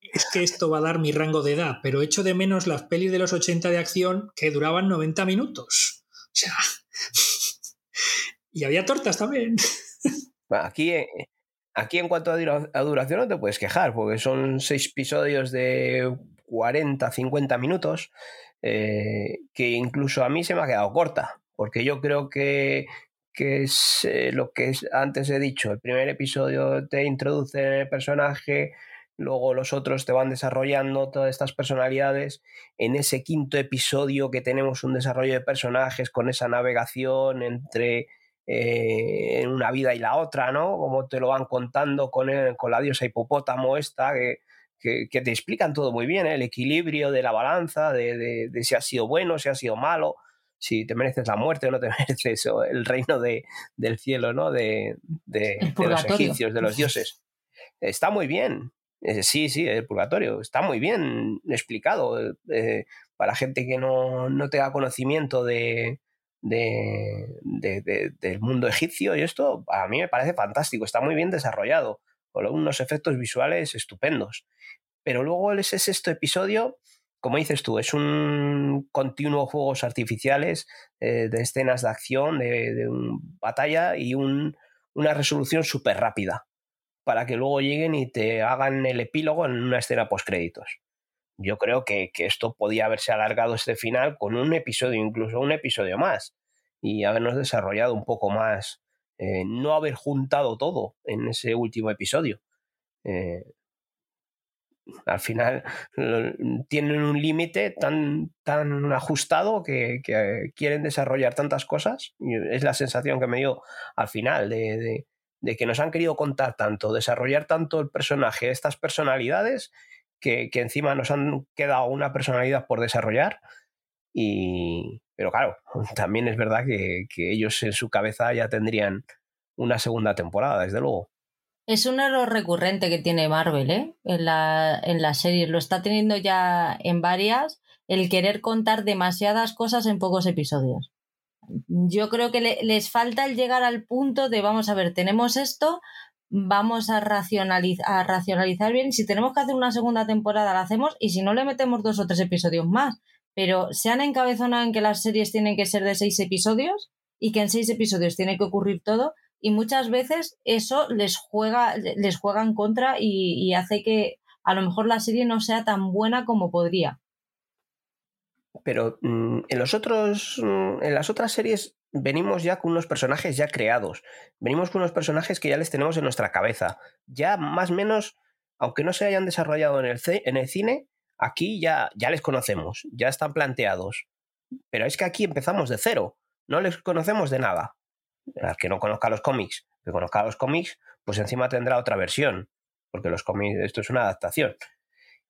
es que esto va a dar mi rango de edad, pero echo de menos las pelis de los 80 de acción que duraban 90 minutos. O sea, y había tortas también. Aquí, eh, aquí en cuanto a duración no te puedes quejar, porque son seis episodios de 40, 50 minutos, eh, que incluso a mí se me ha quedado corta, porque yo creo que, que es eh, lo que antes he dicho, el primer episodio te introduce en el personaje, luego los otros te van desarrollando todas estas personalidades. En ese quinto episodio que tenemos un desarrollo de personajes con esa navegación entre eh, una vida y la otra, ¿no? Como te lo van contando con, con la diosa hipopótamo esta, que, que, te explican todo muy bien, ¿eh? el equilibrio de la balanza, de, de, si ha sido bueno, si ha sido malo, si te mereces la muerte o no te mereces el reino de, del cielo, ¿no? De, de los egipcios, de los dioses. Está muy bien, eh, sí, sí, el purgatorio. Está muy bien explicado eh, para gente que no, no tenga conocimiento de, de, del mundo egipcio y esto a mí me parece fantástico, está muy bien desarrollado, con unos efectos visuales estupendos. Pero luego ese sexto episodio, como dices tú, es un continuo juegos artificiales eh, de escenas de acción, de, de batalla y un, una resolución súper rápida para que luego lleguen y te hagan el epílogo en una escena post-créditos. Yo creo que, esto podía haberse alargado este final con un episodio, incluso un episodio más, y habernos desarrollado un poco más, eh, no haber juntado todo en ese último episodio. Eh, al final tienen un límite tan, tan ajustado que, quieren desarrollar tantas cosas. Es la sensación que me dio al final de, de que nos han querido contar tanto, desarrollar tanto el personaje, estas personalidades, que, encima nos han quedado una personalidad por desarrollar. Y, pero claro, también es verdad que, ellos en su cabeza ya tendrían una segunda temporada, desde luego. Es un error recurrente que tiene Marvel ¿eh? en, la, en la serie. Lo está teniendo ya en varias, el querer contar demasiadas cosas en pocos episodios yo creo que les falta el llegar al punto de, vamos a ver, tenemos esto, vamos a, racionalizar, racionalizar bien. Si tenemos que hacer una segunda temporada, la hacemos y si no, le metemos dos o tres episodios más. Pero se han encabezonado en que las series tienen que ser de seis episodios y que en seis episodios tiene que ocurrir todo y muchas veces eso les juega, les juega en contra y hace que a lo mejor la serie no sea tan buena como podría. Pero mm, en los otros. Mm, en las otras series venimos ya con unos personajes ya creados. Venimos con unos personajes que ya les tenemos en nuestra cabeza. Ya más o menos, aunque no se hayan desarrollado en el, en el cine, aquí ya, ya les conocemos, ya están planteados. Pero es que aquí empezamos de cero. No les conocemos de nada. Al que no conozca los cómics, que conozca los cómics, pues encima tendrá otra versión. Porque los cómics, esto es una adaptación.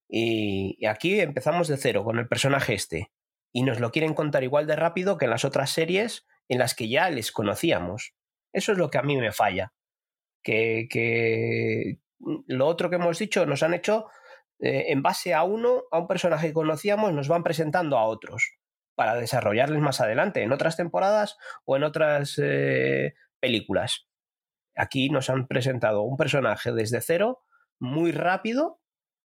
Y, aquí empezamos de cero con el personaje este. Y nos lo quieren contar igual de rápido que en las otras series en las que ya les conocíamos. Eso es lo que a mí me falla. Que, lo otro que hemos dicho nos han hecho eh, en base a uno, a un personaje que conocíamos, nos van presentando a otros para desarrollarles más adelante, en otras temporadas o en otras eh, películas. Aquí nos han presentado un personaje desde cero, muy rápido,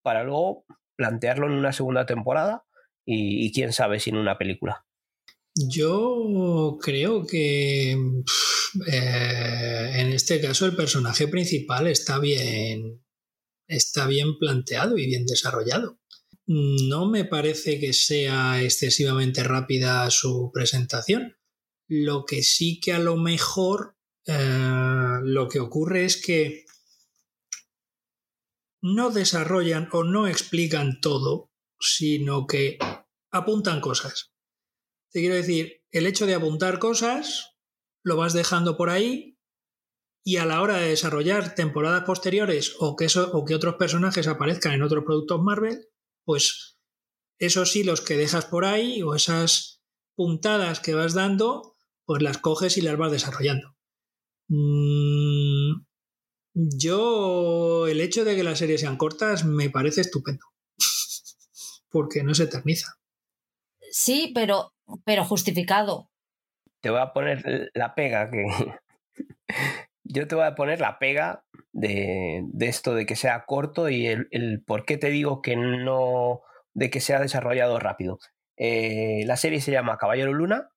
para luego plantearlo en una segunda temporada y, quién sabe si en una película. Yo creo que eh, en este caso el personaje principal está bien, está bien planteado y bien desarrollado. No me parece que sea excesivamente rápida su presentación. Lo que sí que a lo mejor eh, lo que ocurre es que no desarrollan o no explican todo, sino que apuntan cosas. Te quiero decir, el hecho de apuntar cosas lo vas dejando por ahí y a la hora de desarrollar temporadas posteriores o que, eso, o que otros personajes aparezcan en otros productos Marvel, pues esos los que dejas por ahí o esas puntadas que vas dando, pues las coges y las vas desarrollando. Mm, yo, el hecho de que las series sean cortas me parece estupendo. Porque no se eterniza. Sí, pero, pero justificado. Te voy a poner la pega que. Yo te voy a poner la pega de, esto de que sea corto y el, por qué te digo que no, de que sea desarrollado rápido. Eh, la serie se llama Caballero Luna.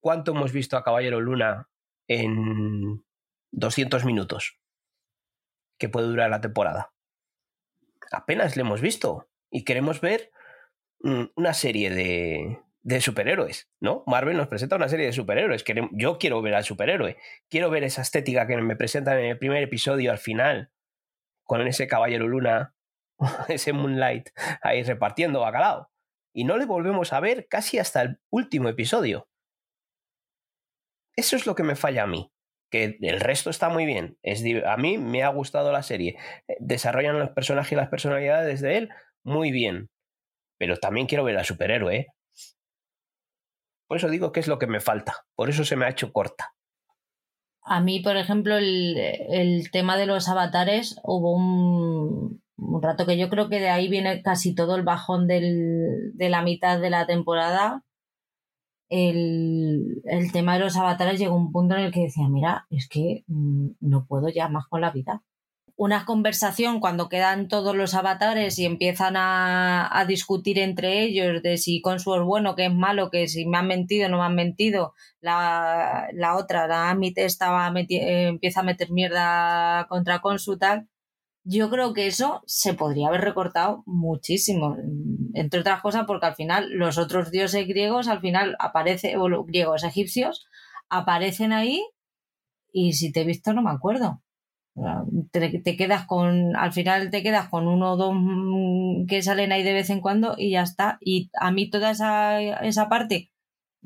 ¿Cuánto hemos visto a Caballero Luna en 200 minutos? Que puede durar la temporada. Apenas le hemos visto y queremos ver mm, una serie de, de superhéroes, ¿no? Marvel nos presenta una serie de superhéroes. Yo quiero ver al superhéroe. Quiero ver esa estética que me presentan en el primer episodio al final, con ese caballero luna, ese Moonlight ahí repartiendo bacalao. Y no le volvemos a ver casi hasta el último episodio. Eso es lo que me falla a mí. Que el resto está muy bien. A mí me ha gustado la serie. Eh, desarrollan los personajes y las personalidades de él muy bien. Pero también quiero ver al superhéroe. ¿eh? Por eso digo que es lo que me falta. Por eso se me ha hecho corta. A mí, por ejemplo, el, tema de los avatares, hubo un, rato que yo creo que de ahí viene casi todo el bajón de la mitad de la temporada. El, el, tema de los avatares llegó a un punto en el que decía, mira, es que mm, no puedo ya más con la vida una conversación cuando quedan todos los avatares y empiezan a, discutir entre ellos de si Consu es bueno, que es malo, que si me han mentido no me han mentido. La, otra, la Amit, estaba empieza a meter mierda contra Consu tal. Yo creo que eso se podría haber recortado muchísimo, entre otras cosas porque al final los otros dioses griegos al final aparecen, griegos egipcios, aparecen ahí y si te he visto no me acuerdo. Te, quedas con, al final te quedas con uno o dos mm, que salen ahí de vez en cuando y ya está. Y a mí toda esa, esa parte,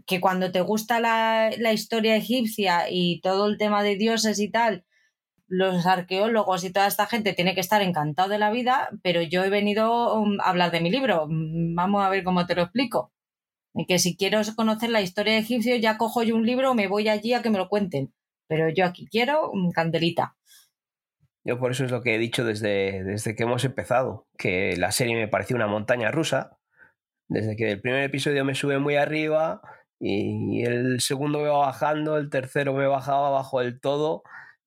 que cuando te gusta la, la historia egipcia y todo el tema de dioses y tal, los arqueólogos y toda esta gente tiene que estar encantado de la vida, pero yo he venido um, a hablar de mi libro. Vamos a ver cómo te lo explico. Que si quiero conocer la historia egipcia, ya cojo yo un libro me voy allí a que me lo cuenten. Pero yo aquí quiero un candelita. Yo por eso es lo que he dicho desde, desde que hemos empezado, que la serie me pareció una montaña rusa. Desde que el primer episodio me sube muy arriba y el segundo me va bajando, el tercero me bajaba abajo del todo,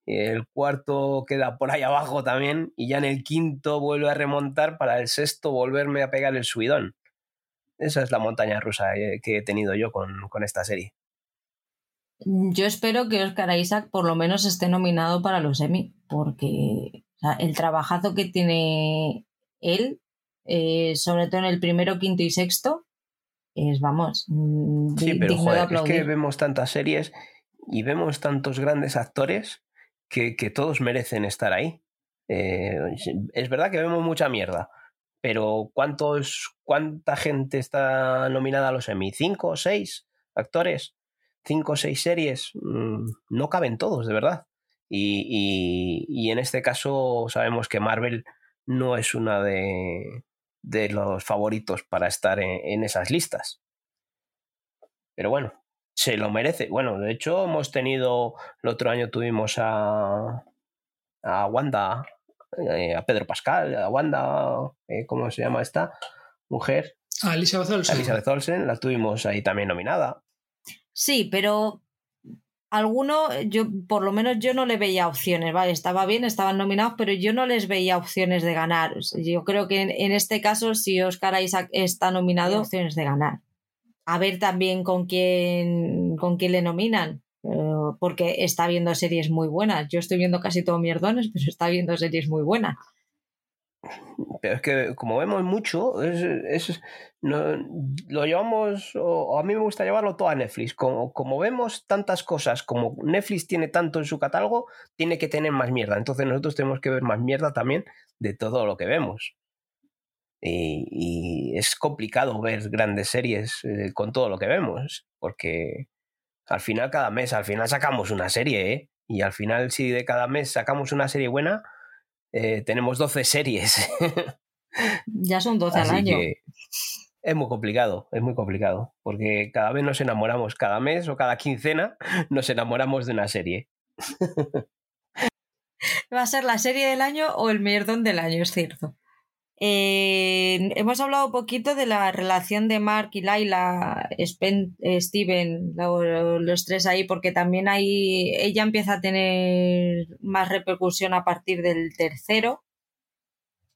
el cuarto queda por ahí abajo también y ya en el quinto vuelve a remontar para el sexto volverme a pegar el subidón. Esa es la montaña rusa eh, que he tenido yo con, con esta serie. Yo espero que Oscar Isaac por lo menos esté nominado para los Emmy, porque el trabajazo que tiene él, eh, sobre todo en el primero, quinto y sexto, es, vamos, mm, sí, pero es que vemos tantas series y vemos tantos grandes actores que, todos merecen estar ahí. Eh, es verdad que vemos mucha mierda, pero ¿cuántos, ¿cuánta gente está nominada a los Emmy? ¿Cinco o seis actores? Cinco o seis series, mm, no caben todos, de verdad. Y, en este caso sabemos que Marvel no es una de, de los favoritos para estar en, esas listas. Pero bueno, se lo merece. Bueno, de hecho hemos tenido, el otro año tuvimos a, a Wanda, eh, a Pedro Pascal, a Wanda, eh, ¿cómo se llama esta mujer? A Elizabeth Olsen. Elizabeth Olsen, la tuvimos ahí también nominada. Sí, pero alguno, yo por lo menos yo no le veía opciones, ¿vale? Estaba bien, estaban nominados, pero yo no les veía opciones de ganar. Yo creo que en, este caso, si Oscar Isaac está nominado, opciones de ganar. A ver también con quién, con quién le nominan, porque está viendo series muy buenas. Yo estoy viendo casi todo mierdones, pero está viendo series muy buenas. Pero es que como vemos mucho, es, lo llevamos, o, a mí me gusta llevarlo todo a Netflix. Como, como vemos tantas cosas, como Netflix tiene tanto en su catálogo, tiene que tener más mierda. Entonces nosotros tenemos que ver más mierda también de todo lo que vemos. Y, es complicado ver grandes series eh, con todo lo que vemos, porque al final cada mes, al final sacamos una serie, ¿eh? Y al final si de cada mes sacamos una serie buena, eh, tenemos 12 series. ya son 12 al año. es muy complicado, es muy complicado, porque cada vez nos enamoramos, cada mes o cada quincena nos enamoramos de una serie. ¿Va a ser la serie del año o el mierdón del año, es cierto? Eh, hemos hablado un poquito de la relación de Mark y Laila, eh, Steven, los tres ahí, porque también ahí ella empieza a tener más repercusión a partir del tercero.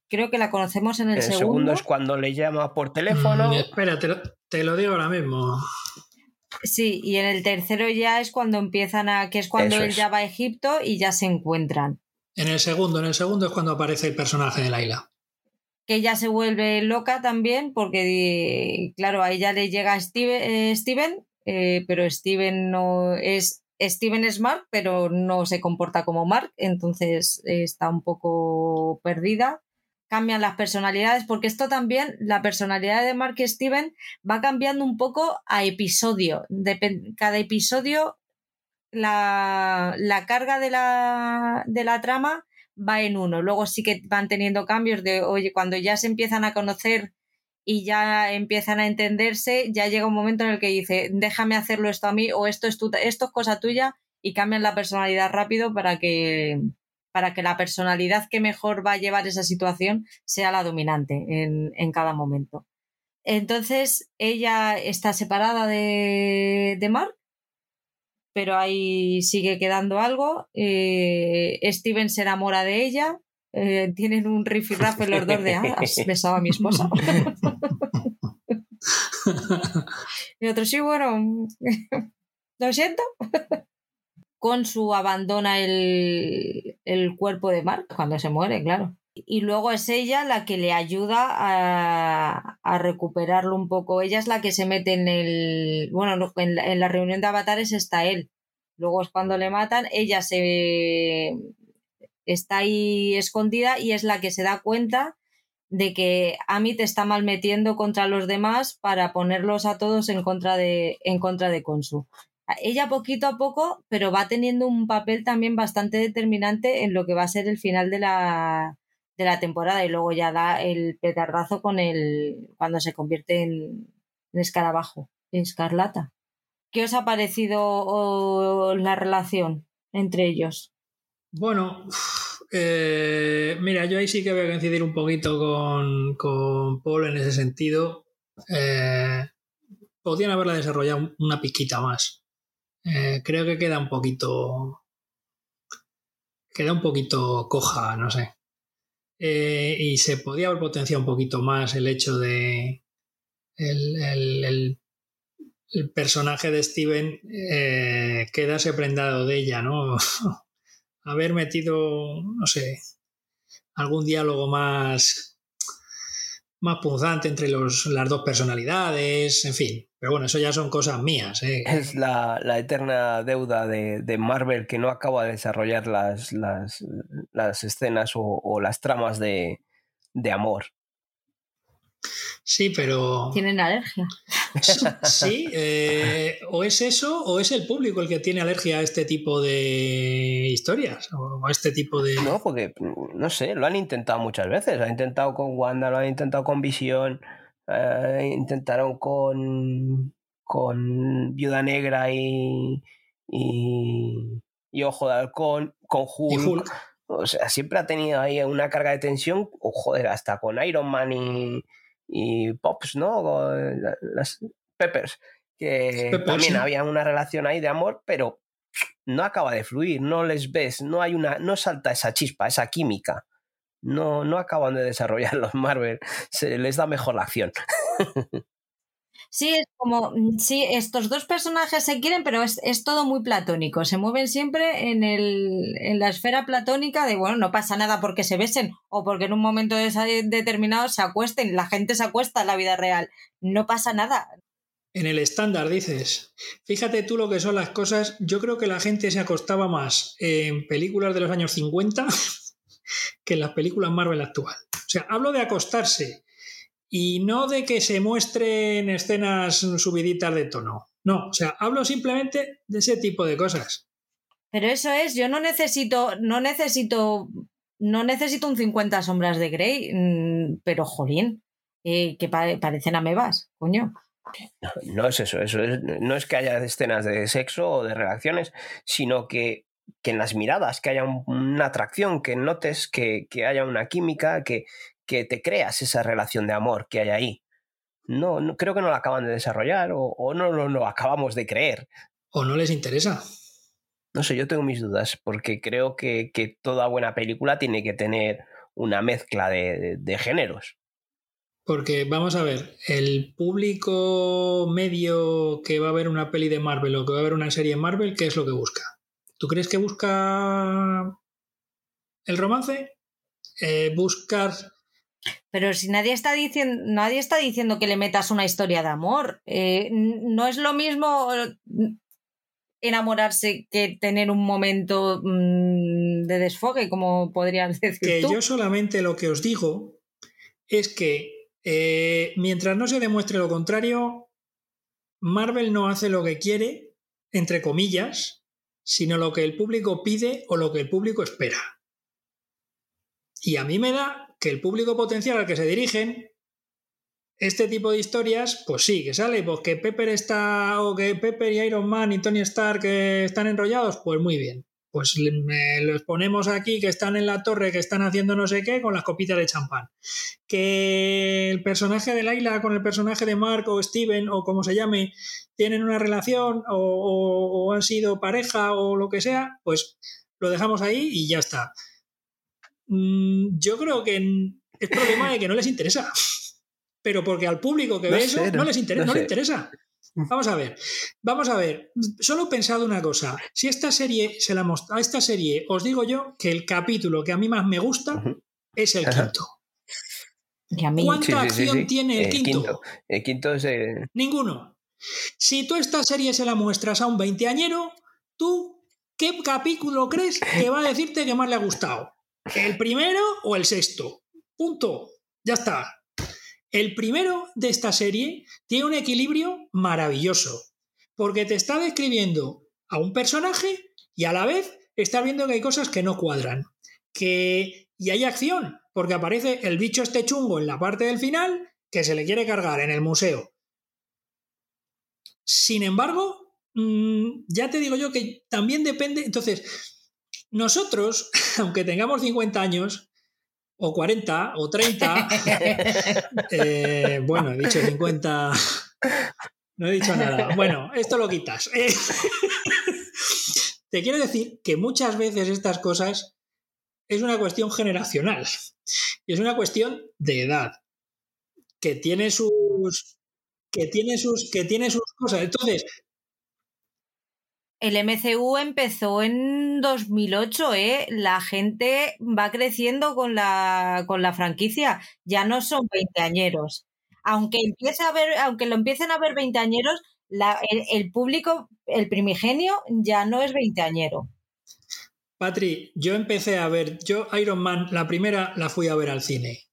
Creo que la conocemos en el, el segundo. segundo es cuando le llama por teléfono. Mm, espera, te lo, digo ahora mismo. Sí, y en el tercero ya es cuando empiezan a. que es cuando él ya va a Egipto y ya se encuentran. En el segundo, en el segundo es cuando aparece el personaje de Laila que ella se vuelve loca también porque, claro, a ella le llega Steven, eh, eh, pero Steven no es... Steven es Mark, pero no se comporta como Mark, entonces está un poco perdida. Cambian las personalidades, porque esto también, la personalidad de Mark y Steven va cambiando un poco a episodio. cada episodio, la, la carga de la, de la trama va en uno. Luego sí que van teniendo cambios de, oye, cuando ya se empiezan a conocer y ya empiezan a entenderse, ya llega un momento en el que dice, déjame hacerlo esto a mí o esto es, esto es cosa tuya y cambian la personalidad rápido para que, para que la personalidad que mejor va a llevar esa situación sea la dominante en, en cada momento. Entonces ella está separada de, de Mark pero ahí sigue quedando algo. Eh, Steven se enamora de ella. Eh, tienen un rifirrafe los dos de, ah, has besado a mi esposa. y otro, sí, bueno, lo siento. Con su abandona el, el cuerpo de Mark cuando se muere, claro y luego es ella la que le ayuda a, recuperarlo un poco. Ella es la que se mete en el. Bueno, en la, en la, reunión de avatares está él. Luego es cuando le matan, ella se está ahí escondida y es la que se da cuenta de que Amit está mal metiendo contra los demás para ponerlos a todos en contra de, en contra de Konsu. Ella poquito a poco, pero va teniendo un papel también bastante determinante en lo que va a ser el final de la, de la temporada y luego ya da el petardazo con el cuando se convierte en, escarabajo, en escarlata. ¿Qué os ha parecido la relación entre ellos? Bueno, eh, mira, yo ahí sí que voy a coincidir un poquito con, con Paul en ese sentido. Eh, podrían haberla desarrollado una piquita más. Eh, creo que queda un poquito. Queda un poquito coja, no sé. Eh, y se podía haber potenciado un poquito más el hecho de el, personaje de Steven eh, quedarse prendado de ella, ¿no? haber metido, no sé, algún diálogo más más punzante entre los, las dos personalidades, en fin. Pero bueno, eso ya son cosas mías. ¿eh? Es la, eterna deuda de, Marvel que no acaba de desarrollar las, las, las escenas o, las tramas de, de amor. Sí, pero. Tienen alergia. Sí, eh, o es eso, o es el público el que tiene alergia a este tipo de historias, o a este tipo de. No, porque, no sé, lo han intentado muchas veces. Lo han intentado con Wanda, lo han intentado con Visión, eh, intentaron con. con Viuda Negra y. y. y Ojo de Halcón, con Hulk. O sea, siempre ha tenido ahí una carga de tensión, o joder, hasta con Iron Man y y Pops, ¿no? Las Peppers, que también había una relación ahí de amor, pero no acaba de fluir, no les ves, no hay una, no salta esa chispa, esa química. No, no acaban de desarrollar los Marvel, se les da mejor la acción. Sí, es como, mm, sí, estos dos personajes se quieren, pero es, todo muy platónico. Se mueven siempre en, el, en la esfera platónica de, bueno, no pasa nada porque se besen o porque en un momento determinado se acuesten. La gente se acuesta en la vida real. No pasa nada. En el estándar, dices. Fíjate tú lo que son las cosas. Yo creo que la gente se acostaba más en películas de los años 50 que en las películas Marvel actual. O sea, hablo de acostarse y no de que se muestren escenas subiditas de tono. No, o sea, hablo simplemente de ese tipo de cosas. Pero eso es, yo no necesito, no necesito, no necesito un 50 sombras de Grey, mm, pero jolín, eh, que parecen amebas, coño. No, es eso, eso no es que haya escenas de sexo o de relaciones, sino que, que en las miradas, que haya una atracción, que notes que, que haya una química, que, que te creas esa relación de amor que hay ahí. No, no creo que no la acaban de desarrollar o, no lo no, acabamos de creer. O no les interesa. No sé, yo tengo mis dudas, porque creo que, que toda buena película tiene que tener una mezcla de, de, géneros. Porque vamos a ver, el público medio que va a ver una peli de Marvel o que va a ver una serie de Marvel, ¿qué es lo que busca? ¿Tú crees que busca el romance? Eh, buscar pero si nadie está diciendo, nadie está diciendo que le metas una historia de amor. Eh, no es lo mismo enamorarse que tener un momento mm, de desfogue, como podrías decir. Que yo solamente lo que os digo es que eh, mientras no se demuestre lo contrario, Marvel no hace lo que quiere, entre comillas, sino lo que el público pide o lo que el público espera. Y a mí me da que el público potencial al que se dirigen este tipo de historias, pues sí, que sale, pues que Pepper está, o que Pepper y Iron Man y Tony Stark están enrollados, pues muy bien. Pues los ponemos aquí que están en la torre, que están haciendo no sé qué, con las copitas de champán. Que el personaje de Laila con el personaje de Mark o Steven o como se llame, tienen una relación o han sido pareja o lo que sea, pues lo dejamos ahí y ya está. Mm, yo creo que es problema de que no les interesa pero porque al público que ve eso no, les interesa, no, le interesa. Vamos a ver, vamos a ver. Solo he pensado una cosa. Si esta serie se la a esta serie os digo yo que el capítulo que a mí más me gusta es el quinto. ¿Cuánta acción tiene el, quinto? El quinto es Ninguno. Si tú esta serie se la muestras a un veinteañero, tú, ¿qué capítulo crees que va a decirte que más le ha gustado? ¿El primero o el sexto? Punto. Ya está. El primero de esta serie tiene un equilibrio maravilloso, porque te está describiendo a un personaje y a la vez está viendo que hay cosas que no cuadran. Que... Y hay acción, porque aparece el bicho este chungo en la parte del final que se le quiere cargar en el museo. Sin embargo, mm, ya te digo yo que también depende. Entonces, nosotros, aunque tengamos 50 años, o 40 o 30. Eh, bueno, he dicho 50. No he dicho nada. Bueno, esto lo quitas. te quiero decir que muchas veces estas cosas es una cuestión generacional y es una cuestión de edad que tiene sus que tiene sus que tiene sus cosas. Entonces, el MCU empezó en 2008, ¿eh? La gente va creciendo con la, con la franquicia. Ya no son veinteañeros. Aunque, empiece a ver, aunque lo empiecen a ver veinteañeros, el, el, público, el primigenio, ya no es veinteañero. Patri, yo empecé a ver, yo Iron Man, la primera la fui a ver al cine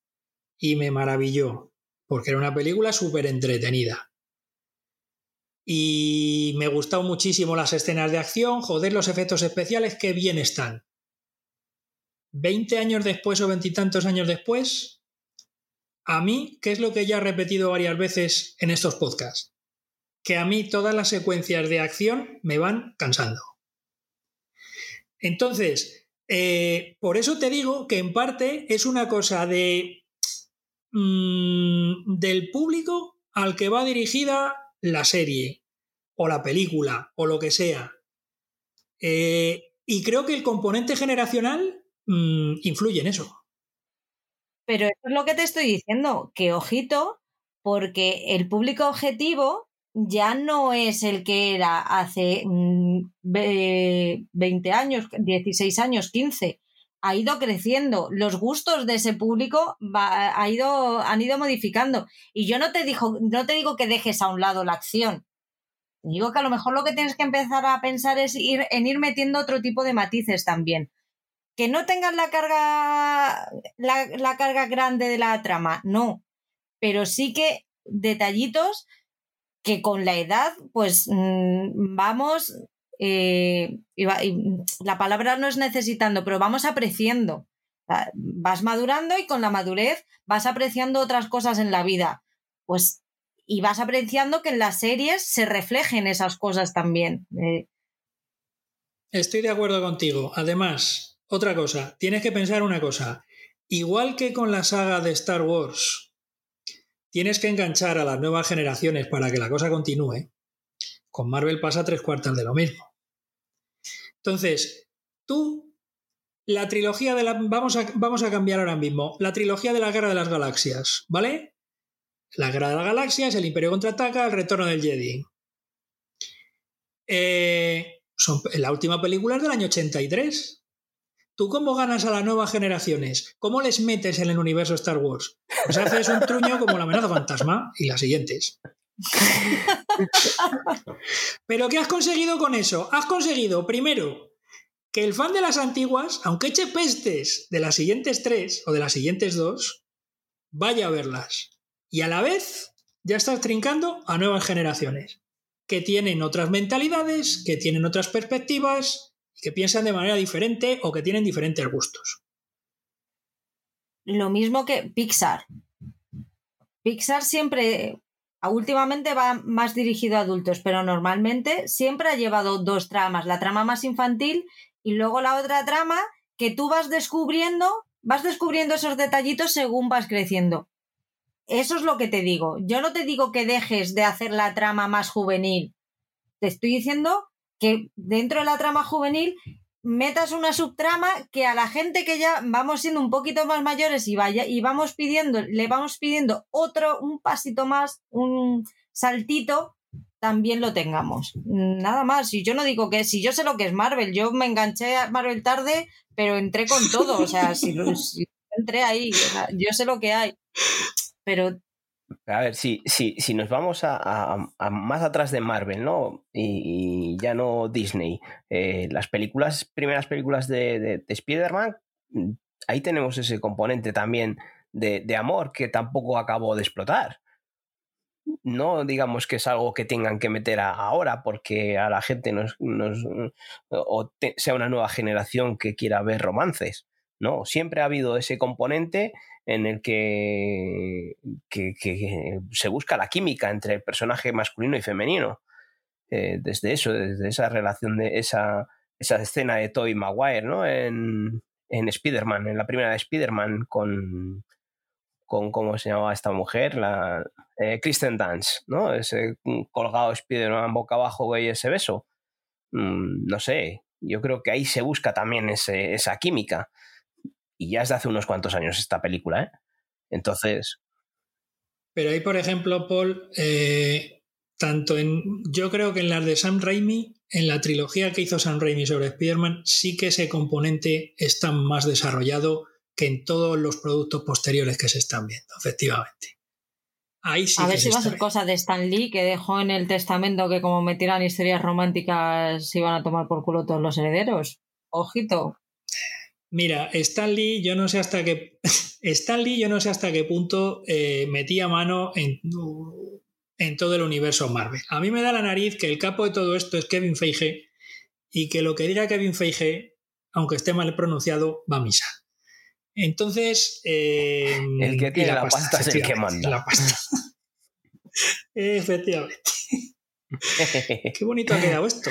y me maravilló, porque era una película súper entretenida y me gustaron muchísimo las escenas de acción, joder, los efectos especiales, qué bien están. Veinte años después o veintitantos años después, a mí, ¿qué es lo que ya he repetido varias veces en estos podcasts? Que a mí todas las secuencias de acción me van cansando. Entonces, eh, por eso te digo que en parte es una cosa de mm, del público al que va dirigida la serie o la película o lo que sea. Eh, y creo que el componente generacional mm, influye en eso. Pero eso es lo que te estoy diciendo, que ojito, porque el público objetivo ya no es el que era hace 20 mm, años, 16 años, 15. Ha ido creciendo. Los gustos de ese público ha ido, han ido modificando. Y yo no te, digo, no te digo que dejes a un lado la acción, Digo que a lo mejor lo que tienes que empezar a pensar es ir, en ir metiendo otro tipo de matices también. Que no tengas la carga, la, carga grande de la trama, no. Pero sí que detallitos que con la edad, pues mm, vamos, eh, la palabra no es necesitando, pero vamos apreciando. Vas madurando y con la madurez vas apreciando otras cosas en la vida. Pues y vas apreciando que en las series se reflejen esas cosas también. Eh. Estoy de acuerdo contigo. Además, otra cosa, tienes que pensar una cosa. igual que con la saga de Star Wars, tienes que enganchar a las nuevas generaciones para que la cosa continúe, con Marvel pasa tres cuartas de lo mismo. Entonces, tú, la trilogía de la... Vamos a, vamos a cambiar ahora mismo. La trilogía de la Guerra de las Galaxias, ¿vale? La Guerra de las Galaxias, el Imperio contraataca, el Retorno del Jedi. Eh, son, la última película es del año 83. ¿Tú cómo ganas a las nuevas generaciones? ¿Cómo les metes en el universo Star Wars? Pues haces un truño como la amenaza fantasma y las siguientes. Pero ¿qué has conseguido con eso? Has conseguido, primero, que el fan de las antiguas, aunque eche pestes de las siguientes tres o de las siguientes dos, vaya a verlas. Y a la vez ya estás trincando a nuevas generaciones, que tienen otras mentalidades, que tienen otras perspectivas, que piensan de manera diferente o que tienen diferentes gustos. Lo mismo que Pixar. Pixar siempre últimamente va más dirigido a adultos, pero normalmente siempre ha llevado dos tramas, la trama más infantil y luego la otra trama que tú vas descubriendo, vas descubriendo esos detallitos según vas creciendo. Eso es lo que te digo. Yo no te digo que dejes de hacer la trama más juvenil. Te estoy diciendo que dentro de la trama juvenil metas una subtrama que a la gente que ya vamos siendo un poquito más mayores y vaya y vamos pidiendo, le vamos pidiendo otro, un pasito más, un saltito, también lo tengamos. Nada más. Si yo no digo que, si yo sé lo que es Marvel, yo me enganché a Marvel tarde, pero entré con todo. O sea, si, entré ahí, yo sé lo que hay. Pero a ver, si, si, si nos vamos a, más atrás de Marvel, ¿no? Y, ya no Disney. Eh, las películas, primeras películas de, de, Spider-Man, mm, ahí tenemos ese componente también de, de, amor que tampoco acabó de explotar. No digamos que es algo que tengan que meter ahora porque a la gente nos, nos o sea una nueva generación que quiera ver romances. No, siempre ha habido ese componente en el que, se busca la química entre el personaje masculino y femenino. Eh, desde eso, desde esa relación de esa, esa escena de Tobey Maguire, ¿no? En, en Spider-Man, en la primera de Spider-Man, con, con cómo se llamaba esta mujer, la eh, Kristen Dance, ¿no? Ese colgado Spider-Man boca abajo y ese beso. Mm, no sé, yo creo que ahí se busca también esa química. Y ya es de hace unos cuantos años esta película, ¿eh? Entonces. Pero ahí, por ejemplo, Paul, eh, tanto en. Yo creo que en las de Sam Raimi, en la trilogía que hizo Sam Raimi sobre Spider-Man, sí que ese componente está más desarrollado que en todos los productos posteriores que se están viendo, efectivamente. Ahí sí a ver si va a ser cosa de Stan Lee, que dejó en el testamento que como metieran historias románticas se iban a tomar por culo todos los herederos. Ojito. Mira, Stanley, yo no sé hasta qué. Stanley, yo no sé hasta qué punto eh, metía mano en, en todo el universo Marvel. A mí me da la nariz que el capo de todo esto es Kevin Feige y que lo que diga Kevin Feige, aunque esté mal pronunciado, va a misa. Entonces. Eh, el que tiene la, pasta, es el que manda. La pasta. efectivamente. Qué bonito ha quedado esto.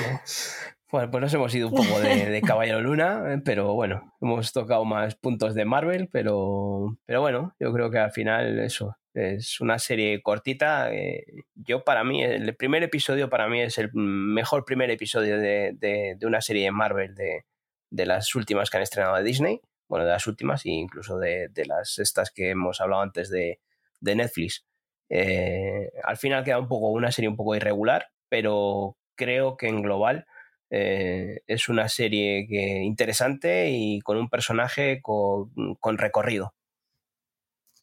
Bueno, pues nos hemos ido un poco de, Caballero Luna, pero bueno, hemos tocado más puntos de Marvel, pero, pero bueno, yo creo que al final eso es una serie cortita. Eh, yo para mí, el primer episodio para mí es el mejor primer episodio de, de, una serie de Marvel de, de, las últimas que han estrenado de Disney, bueno, de las últimas e incluso de, las estas que hemos hablado antes de, Netflix. Eh, al final queda un poco una serie un poco irregular, pero creo que en global eh, es una serie que, interesante y con un personaje con, recorrido.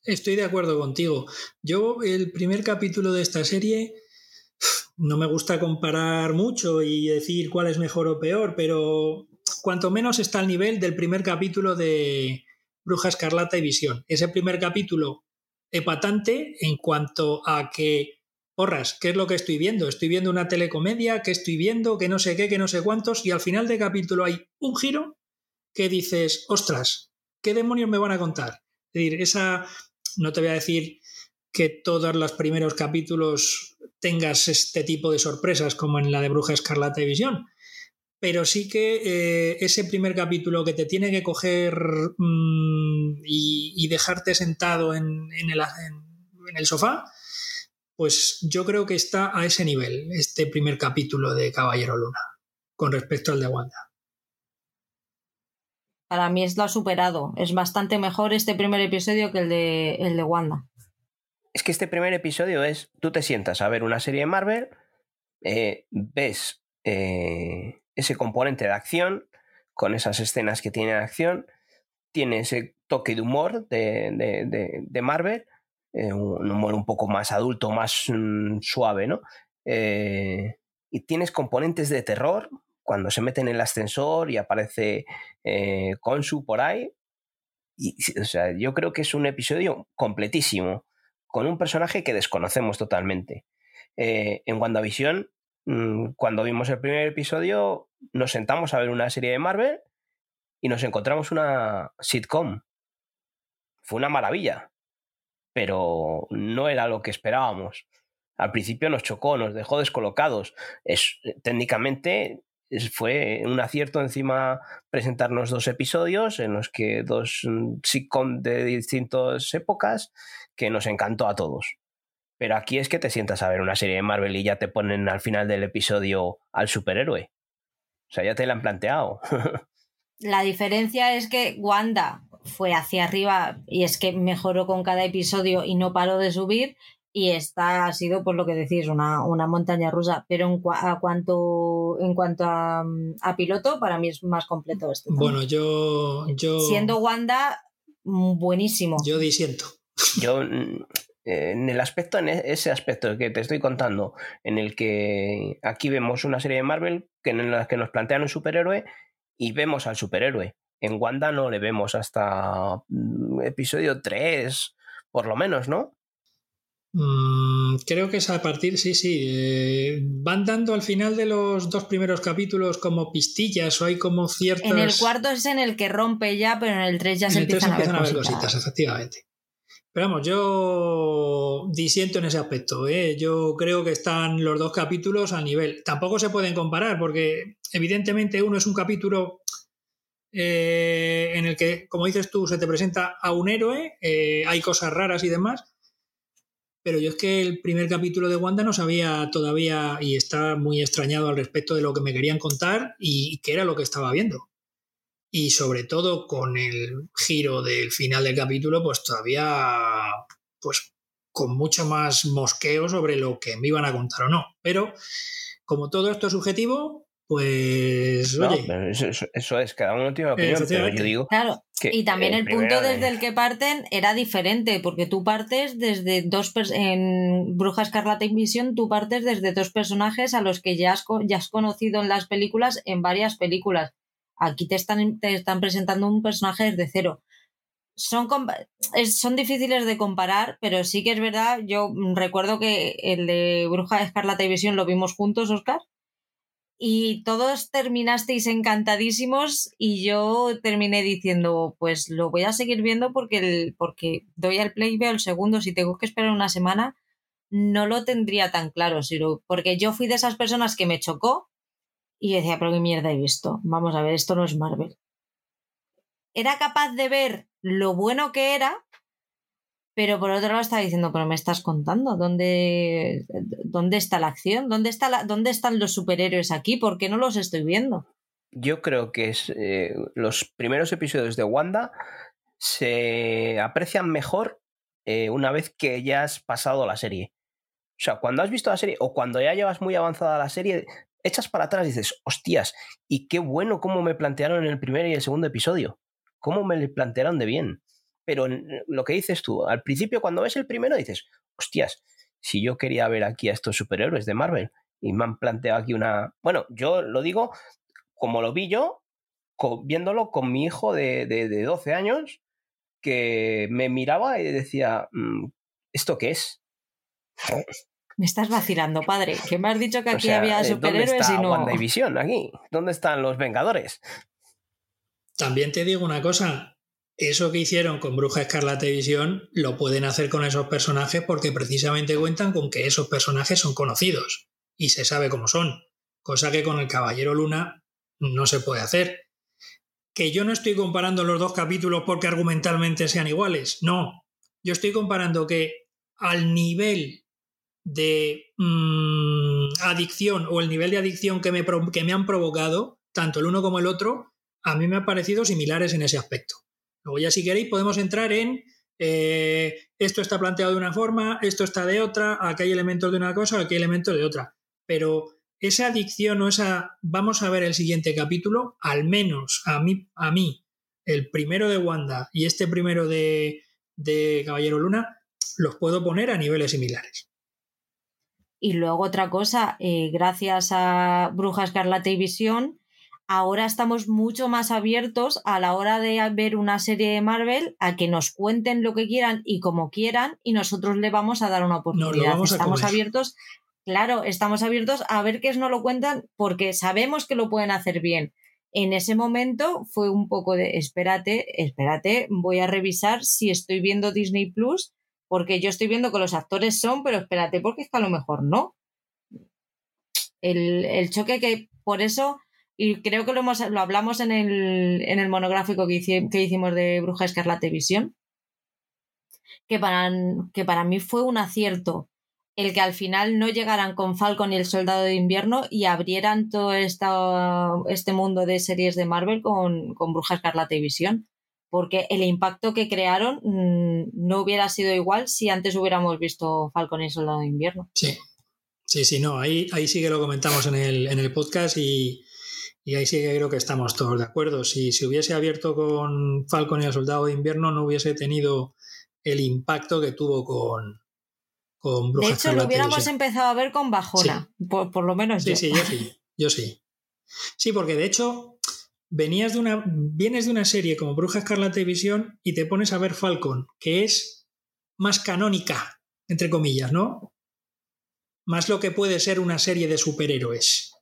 Estoy de acuerdo contigo. Yo el primer capítulo de esta serie no me gusta comparar mucho y decir cuál es mejor o peor, pero cuanto menos está al nivel del primer capítulo de Bruja Escarlata y Visión. Ese primer capítulo epatante en cuanto a que porras, ¿qué es lo que estoy viendo? Estoy viendo una telecomedia, ¿qué estoy viendo? Que no sé qué, que no sé cuántos, y al final de capítulo hay un giro que dices, ostras, ¿qué demonios me van a contar? Es decir, esa, no te voy a decir que todos los primeros capítulos tengas este tipo de sorpresas como en la de Bruja Escarlata y Visión, pero sí que eh, ese primer capítulo que te tiene que coger mm, y, dejarte sentado en, el, sofá, pues yo creo que está a ese nivel, este primer capítulo de Caballero Luna, con respecto al de Wanda. Para mí es lo superado. Es bastante mejor este primer episodio que el de, el de Wanda. Es que este primer episodio es, tú te sientas a ver una serie de Marvel, eh, ves eh, ese componente de acción, con esas escenas que tiene acción, tiene ese toque de humor de, Marvel, eh, un humor un poco más adulto, más mm, suave, ¿no? Eh, y tienes componentes de terror cuando se mete en el ascensor y aparece eh, Konsu por ahí. O sea, yo creo que es un episodio completísimo, con un personaje que desconocemos totalmente. en WandaVision Mm, cuando vimos el primer episodio, nos sentamos a ver una serie de Marvel y nos encontramos una sitcom. Fue una maravilla, pero no era lo que esperábamos. Al principio nos chocó, nos dejó descolocados. Es, técnicamente fue un acierto encima presentarnos dos episodios en los que dos mm, sitcom de distintas épocas que nos encantó a todos. Pero aquí es que te sientas a ver una serie de Marvel y ya te ponen al final del episodio al superhéroe. O sea, ya te la han planteado. la diferencia es que Wanda fue hacia arriba y es que mejoró con cada episodio y no paró de subir. Y esta ha sido, por lo que decís, una, montaña rusa. Pero en, a cuanto, en cuanto a, piloto, para mí es más completo este. Bueno, yo, yo. Siendo Wanda, buenísimo. Yo disiento. Yo en el aspecto, en e, ese aspecto que te estoy contando, en el que aquí vemos una serie de Marvel que en la que nos plantean un superhéroe y vemos al superhéroe. En Wanda no le vemos hasta mm, episodio 3, por lo menos, ¿no? Mm, creo que es a partir, sí, sí. Eh, van dando al final de los dos primeros capítulos como pistillas o hay como ciertas. En el cuarto es en el que rompe ya, pero en el 3 ya se empiezan, a, ver cositas, efectivamente. Pero vamos, yo disiento en ese aspecto. ¿eh? Yo creo que están los dos capítulos a nivel. Tampoco se pueden comparar porque evidentemente uno es un capítulo eh, en el que, como dices tú, se te presenta a un héroe, eh, hay cosas raras y demás. Pero yo es que el primer capítulo de Wanda no sabía todavía y está muy extrañado al respecto de lo que me querían contar y qué era lo que estaba viendo y sobre todo con el giro del final del capítulo, pues todavía, pues con mucho más mosqueo sobre lo que me iban a contar o no. Pero como todo esto es subjetivo, pues oye. eso, es, cada uno tiene opinión, pero yo digo. Claro, y también el, punto desde el que parten era diferente, porque tú partes desde dos. En Bruja Escarlata y Visión, tú partes desde dos personajes a los que ya has, ya has conocido en las películas, en varias películas. Aquí te están, te están presentando un personaje desde cero. Son, son difíciles de comparar, pero sí que es verdad. Yo recuerdo que el de Bruja Escarlata y Visión lo vimos juntos, Oscar. Y todos terminasteis encantadísimos y yo terminé diciendo, pues lo voy a seguir viendo porque, el, porque doy al play y veo el segundo. Si tengo que esperar una semana, no lo tendría tan claro, porque yo fui de esas personas que me chocó y decía, pero qué mierda he visto. Vamos a ver, esto no es Marvel. Era capaz de ver lo bueno que era, pero por otro lado estaba diciendo, pero me estás contando, ¿dónde, dónde está la acción? ¿Dónde, está la, ¿Dónde están los superhéroes aquí? ¿Por qué no los estoy viendo? Yo creo que eh, los primeros episodios de Wanda se aprecian mejor eh, una vez que ya has pasado la serie. O sea, cuando has visto la serie o cuando ya llevas muy avanzada la serie, echas para atrás y dices, hostias, y qué bueno cómo me plantearon en el primer y el segundo episodio. Cómo me plantearon de bien. Pero lo que dices tú, al principio cuando ves el primero dices, hostias, si yo quería ver aquí a estos superhéroes de Marvel y me han planteado aquí una... Bueno, yo lo digo como lo vi yo, viéndolo con mi hijo de, de, 12 años, que me miraba y decía, mm, ¿esto qué es? Me estás vacilando, padre. Que me has dicho que aquí había eh, superhéroes y no. WandaVision aquí? ¿Dónde están los Vengadores? También te digo una cosa. Eso que hicieron con Bruja Escarlata y Visión lo pueden hacer con esos personajes porque precisamente cuentan con que esos personajes son conocidos y se sabe cómo son. Cosa que con el Caballero Luna no se puede hacer. Que yo no estoy comparando los dos capítulos porque argumentalmente sean iguales, no. Yo estoy comparando que al nivel de mm, adicción o el nivel de adicción que me, que me han provocado, tanto el uno como el otro, a mí me han parecido similares en ese aspecto. Luego ya si queréis podemos entrar en eh, esto está planteado de una forma, esto está de otra, aquí hay elementos de una cosa, aquí hay elementos de otra. Pero esa adicción o esa, vamos a ver el siguiente capítulo, al menos a mí, a mí el primero de Wanda y este primero de, de Caballero Luna, los puedo poner a niveles similares. Y luego otra cosa, eh, gracias a Bruja Escarlata y Visión, ahora estamos mucho más abiertos a la hora de ver una serie de Marvel a que nos cuenten lo que quieran y como quieran y nosotros le vamos a dar una oportunidad. estamos abiertos, claro, estamos abiertos a ver qué no lo cuentan porque sabemos que lo pueden hacer bien. En ese momento fue un poco de espérate, espérate, voy a revisar si estoy viendo Disney Plus porque yo estoy viendo que los actores son, pero espérate, porque es que a lo mejor no. El, el choque que por eso y creo que lo, hemos, lo hablamos en el, en el monográfico que, hicimos de Bruja Escarlata Visión, que para, que para mí fue un acierto el que al final no llegaran con Falcon y el Soldado de Invierno y abrieran todo esta, este mundo de series de Marvel con, con Bruja Visión. Porque el impacto que crearon no hubiera sido igual si antes hubiéramos visto Falcon y el Soldado de Invierno. Sí, sí, sí, no, ahí, ahí sí que lo comentamos en el, en el podcast y, y ahí sí que creo que estamos todos de acuerdo. Si se hubiese abierto con Falcon y el Soldado de Invierno, no hubiese tenido el impacto que tuvo con, con De hecho, lo hubiéramos empezado a ver con Bajona, por, lo menos sí, Sí, yo sí, yo sí. Sí, porque de hecho, venías de una, vienes de una serie como Bruja Escarlata y Visión y te pones a ver Falcon, que es más canónica, entre comillas, ¿no? Más lo que puede ser una serie de superhéroes.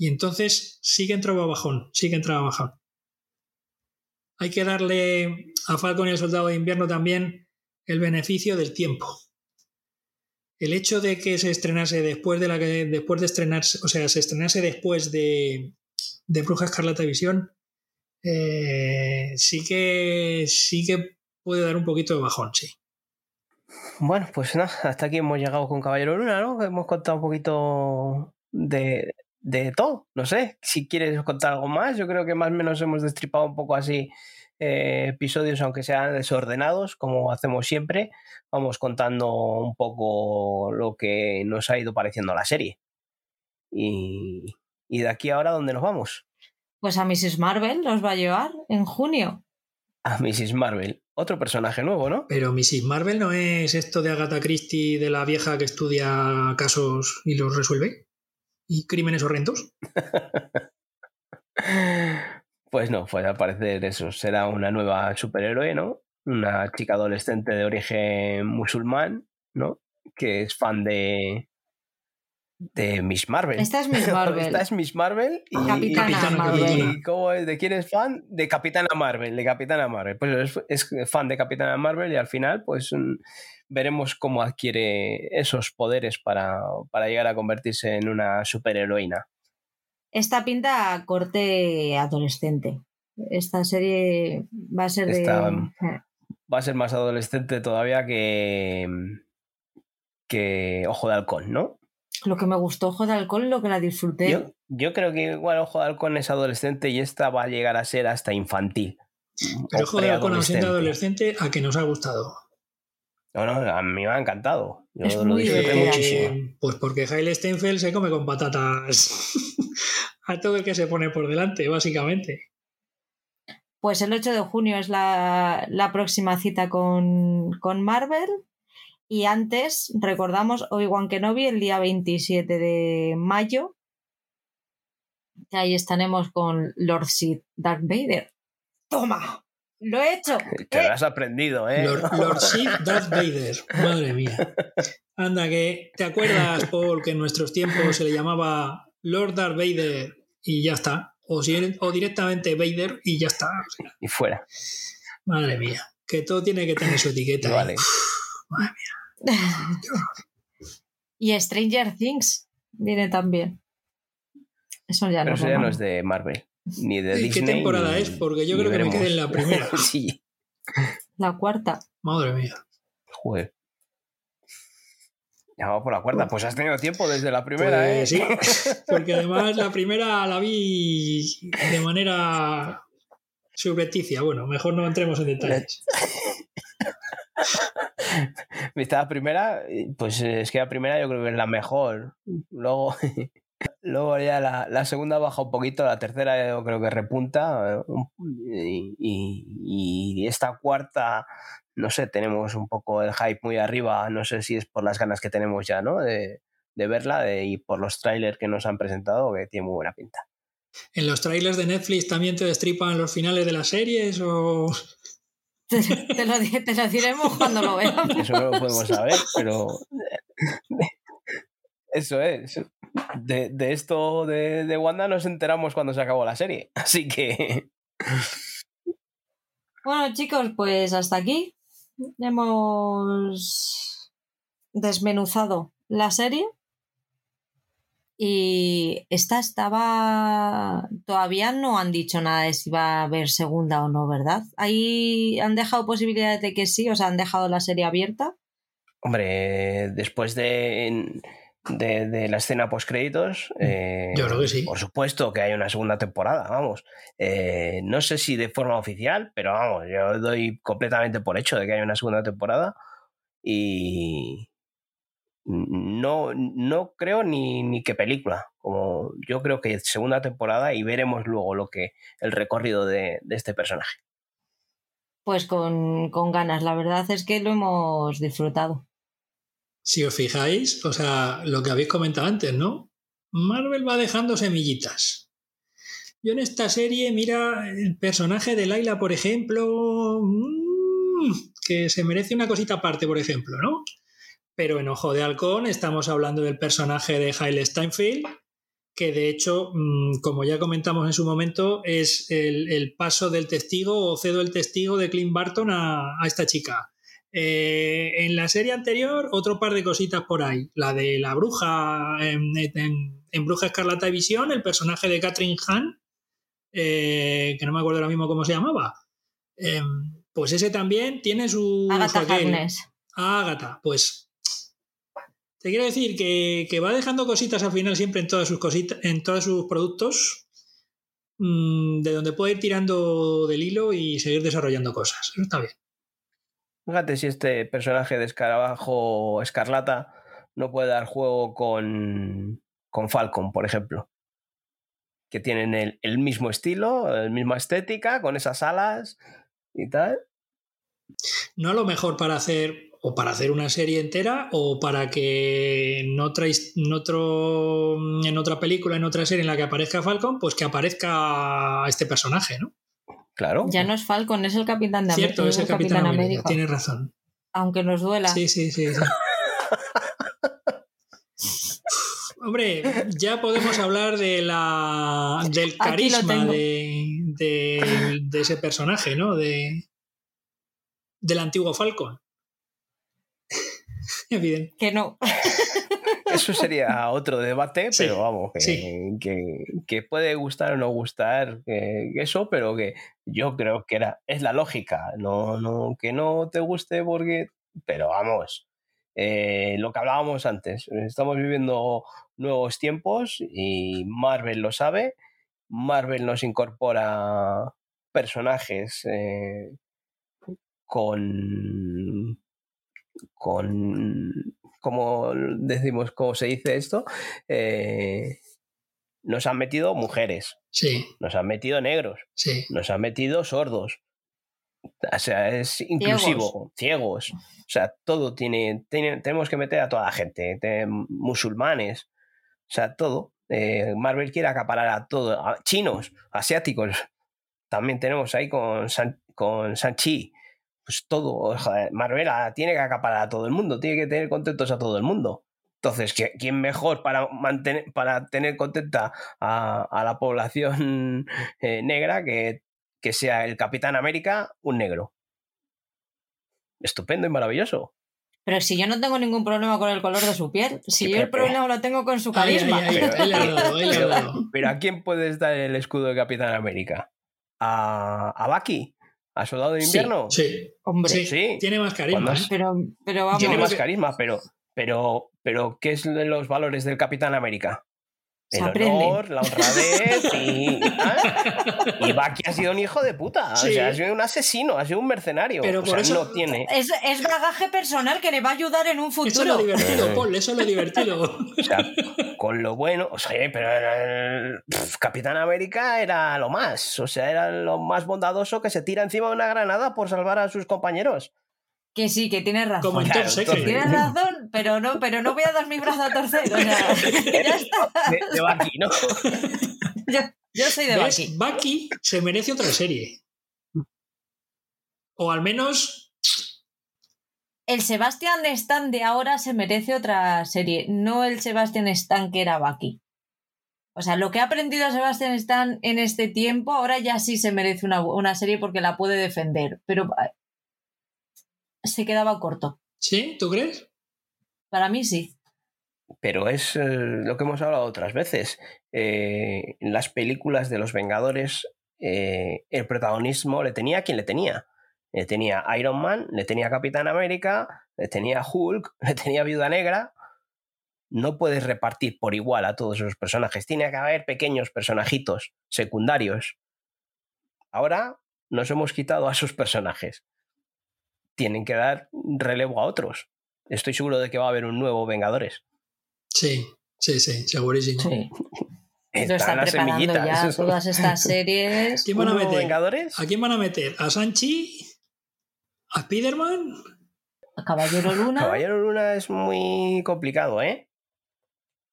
Y entonces sigue en bajón, sigue en bajón. Hay que darle a Falcon y al Soldado de Invierno también el beneficio del tiempo. El hecho de que se estrenase después de la que después de estrenarse, o sea, se estrenase después de, de Bruja Escarlata Visión, eh, sí que sí que puede dar un poquito de bajón, sí. Bueno, pues nada, hasta aquí hemos llegado con Caballero Luna, ¿no? Hemos contado un poquito de, de todo. No sé, si quieres contar algo más, yo creo que más o menos hemos destripado un poco así eh, episodios, aunque sean desordenados, como hacemos siempre. Vamos contando un poco lo que nos ha ido pareciendo la serie. Y, y de aquí ahora, ¿dónde nos vamos? Pues a Mrs. Marvel nos va a llevar en junio. A Mrs. Marvel, otro personaje nuevo, ¿no? Pero Mrs. Marvel no es esto de Agatha Christie, de la vieja que estudia casos y los resuelve y crímenes horrendos? pues no, pues al parecer eso será una nueva superhéroe, ¿no? Una chica adolescente de origen musulmán, ¿no? Que es fan de, de Miss Marvel. Esta es Miss Marvel. Esta es Miss Marvel y, Capitana Marvel. cómo es? ¿De quién es fan? De Capitana Marvel, de Capitana Marvel. Pues es, es, fan de Capitana Marvel y al final, pues veremos cómo adquiere esos poderes para, llegar a convertirse en una superheroína. Esta pinta corte adolescente. Esta serie va a ser de. Eh. Va a ser más adolescente todavía que. que Ojo de Halcón, ¿no? Lo que me gustó Ojo de Halcón, lo que la disfruté. Yo, creo que igual Ojo de Halcón es adolescente y esta va a llegar a ser hasta infantil. Pero Ojo de Halcón, siendo adolescente, a que nos ha gustado. No, no, a mí me ha encantado. es muy muchísimo. Pues porque Haile Steinfeld se come con patatas a todo el que se pone por delante, básicamente. Pues el 8 de junio es la, próxima cita con, con, Marvel. Y antes, recordamos Obi-Wan Kenobi el día 27 de mayo. Ahí estaremos con Lord Sid Darth Vader. ¡Toma! Lo he hecho. Te lo has aprendido, ¿eh? Lord, Sith Darth Vader. Madre mía. Anda, que te acuerdas, Paul, que en nuestros tiempos se le llamaba Lord Darth Vader y ya está. O, o directamente Vader y ya está. y fuera. Madre mía. Que todo tiene que tener su etiqueta. ¿eh? Vale. madre mía. Y Stranger Things viene también. Eso ya, Pero no, eso es ya no normal. es de Marvel. Ni de ¿Y Disney. qué temporada ni- es? Porque yo creo que me quedé en la primera. sí, La cuarta. Madre mía. joder. Ya vamos por la cuarta. Pues has tenido tiempo desde la primera, Pues ¿eh? sí, porque además la primera la vi de manera subrepticia. Bueno, mejor no entremos en detalles. Viste la primera, pues es que la primera yo creo que es la mejor. Luego, luego ya la, la segunda baja un poquito, la tercera yo creo que repunta. eh, Y, esta cuarta, no sé, tenemos un poco el hype muy arriba. No sé si es por las ganas que tenemos ya, ¿no? De, de verla y por los trailers que nos han presentado, que tiene muy buena pinta. ¿En los trailers de Netflix también te destripan los finales de las series o...? Te, te lo, te lo diremos cuando lo veamos. Eso no lo podemos saber, pero. Eso es. De, de esto de, de Wanda nos enteramos cuando se acabó la serie. Así que. Bueno, chicos, pues hasta aquí. Hemos desmenuzado la serie. Y esta estaba. Todavía no han dicho nada de si va a haber segunda o no, ¿verdad? Ahí han dejado posibilidades de que sí, o sea, han dejado la serie abierta. Hombre, después de, de, de la escena post-créditos. eh, Yo creo que sí. Por supuesto que hay una segunda temporada, vamos. Eh, no sé si de forma oficial, pero vamos, yo doy completamente por hecho de que hay una segunda temporada. Y. No, no creo ni, ni que película. Como yo creo que segunda temporada y veremos luego lo que el recorrido de, de este personaje. Pues con, con ganas, la verdad es que lo hemos disfrutado. Si os fijáis, o sea, lo que habéis comentado antes, ¿no? Marvel va dejando semillitas. Yo en esta serie, mira, el personaje de Laila, por ejemplo, mm, que se merece una cosita aparte, por ejemplo, ¿no? Pero en Ojo de Halcón estamos hablando del personaje de Haile Steinfeld, que de hecho, mm, como ya comentamos en su momento, es el, el paso del testigo o cedo el testigo de Clint Barton a, a esta chica. Eh, en la serie anterior, otro par de cositas por ahí. La de la bruja en, en- en Bruja Escarlata y Visión, el personaje de Catherine Hahn, eh, que no me acuerdo ahora mismo cómo se llamaba. Eh, pues ese también tiene su. Agatha. Harkness. Ágata, pues. Te quiero decir que, que va dejando cositas al final siempre en todas sus cositas, en todos sus productos, mm, de donde puede ir tirando del hilo y seguir desarrollando cosas. Eso está bien. Fíjate si este personaje de escarabajo escarlata no puede dar juego con, con Falcon, por ejemplo. Que tienen el, el mismo estilo, la misma estética, con esas alas y tal. No a lo mejor para hacer o para hacer una serie entera o para que en otra, en otro, en otra película, en otra serie en la que aparezca Falcon, pues que aparezca este personaje, ¿no? Claro. Ya no es Falcon, es el Capitán de Cierto, América. es el Capitán América, tienes razón. Aunque nos duela. Sí, sí, sí. sí. Hombre, ya podemos hablar de la, del carisma de, de- de ese personaje, ¿no? De, del antiguo Falcon. Evidente. Que no. Eso sería otro debate, Sí, pero vamos, que, sí. que, que puede gustar o no gustar que, eso, pero que yo creo que era, es la lógica, no, no, que no te guste porque, pero vamos, eh, lo que hablábamos antes, estamos viviendo nuevos tiempos y Marvel lo sabe, Marvel nos incorpora personajes eh, con con como decimos, cómo se dice esto, eh, nos han metido mujeres, Sí, nos han metido negros, sí. nos han metido sordos. O sea, es inclusivo, ciegos. O sea, todo tiene, tiene- tenemos que meter a toda la gente, te- musulmanes, o sea, todo. Eh, Marvel quiere acaparar a todo, a chinos, asiáticos. También tenemos ahí con, San- con Sanchi. Pues todo, joder, Marvel ah, tiene que acaparar a todo el mundo, tiene que tener contentos a todo el mundo. Entonces, ¿qui- ¿quién mejor para, mantener, para tener contenta a, a la población eh, negra que, que sea el Capitán América un negro? Estupendo y maravilloso. Pero si yo no tengo ningún problema con el color de su piel, si Sí, yo el problema lo tengo con su carisma. Pero ¿a quién puedes dar el escudo de Capitán América? ¿A, a Bucky? ¿A Soldado de Sí. Invierno? Sí, Hombre, sí, Sí. tiene más carisma. Pero, pero vamos. Tiene más que- carisma, pero, pero, pero ¿qué es de los valores del Capitán América? Se El aprende. honor, la honradez y... ¿ah? Y Bucky ha sido un hijo de puta. Sí. O sea, ha sido un asesino, ha sido un mercenario. Pero o por sea, eso- no tiene... Es, es bagaje personal que le va a ayudar en un Eso es futuro. lo divertido, Eh. Paul, eso es lo divertido. O sea, con lo bueno, o sea, pero el Capitán América era lo más, o sea, era lo más bondadoso que se tira encima de una granada por salvar a sus compañeros. Que sí, que tienes razón. Como en Claro, Top Secret. entonces- Tienes razón, pero no, pero no voy a dar mi brazo a torcer. O sea, ya está. De, de Bucky, ¿no? Yo, yo soy de ¿Ves? Bucky. Bucky se merece otra serie. O al menos, El Sebastian Stan de ahora se merece otra serie, no el Sebastian Stan que era Bucky. O sea, lo que ha aprendido Sebastian Stan en este tiempo, ahora ya sí se merece una, una serie porque la puede defender. Pero se quedaba corto. ¿sí? ¿Tú crees? Para mí sí. Pero es eh, lo que hemos hablado otras veces. Eh, en las películas de los Vengadores, eh, el protagonismo le tenía a quien le tenía. Le tenía Iron Man, le tenía a Capitán América, le tenía Hulk, le tenía Viuda Negra. No puedes repartir por igual a todos esos personajes. Tiene que haber pequeños personajitos secundarios. Ahora nos hemos quitado a esos personajes. Tienen que dar relevo a otros. Estoy seguro de que va a haber un nuevo Vengadores. Sí, sí, sí, segurísimo. Sí. Están las preparando semillitas. ya todas estas series. ¿Quién van a ¿Un nuevo meter? Vengadores? ¿A quién van a meter? ¿A Sanchi? ¿A Spiderman? A Caballero Luna. Caballero Luna es muy complicado, ¿eh?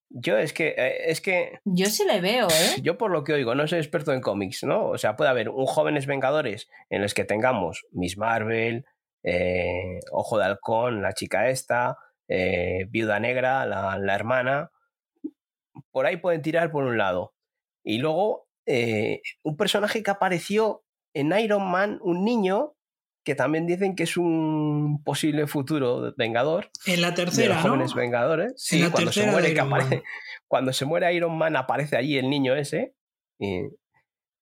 Yo es que, eh, es que, Yo sí le veo, ¿eh? yo por lo que oigo, no soy experto en cómics, ¿no? O sea, puede haber un Jóvenes Vengadores en los que tengamos Miss Marvel, eh, Ojo de Halcón, la chica esta, eh, Viuda Negra, la, la hermana. Por ahí pueden tirar por un lado. Y luego, eh, un personaje que apareció en Iron Man, un niño, que también dicen que es un posible futuro Vengador En la de tercera, los ¿no? jóvenes Vengadores. Sí, cuando se muere, de que Iron Man. aparece, cuando se muere Iron Man aparece allí el niño ese. y,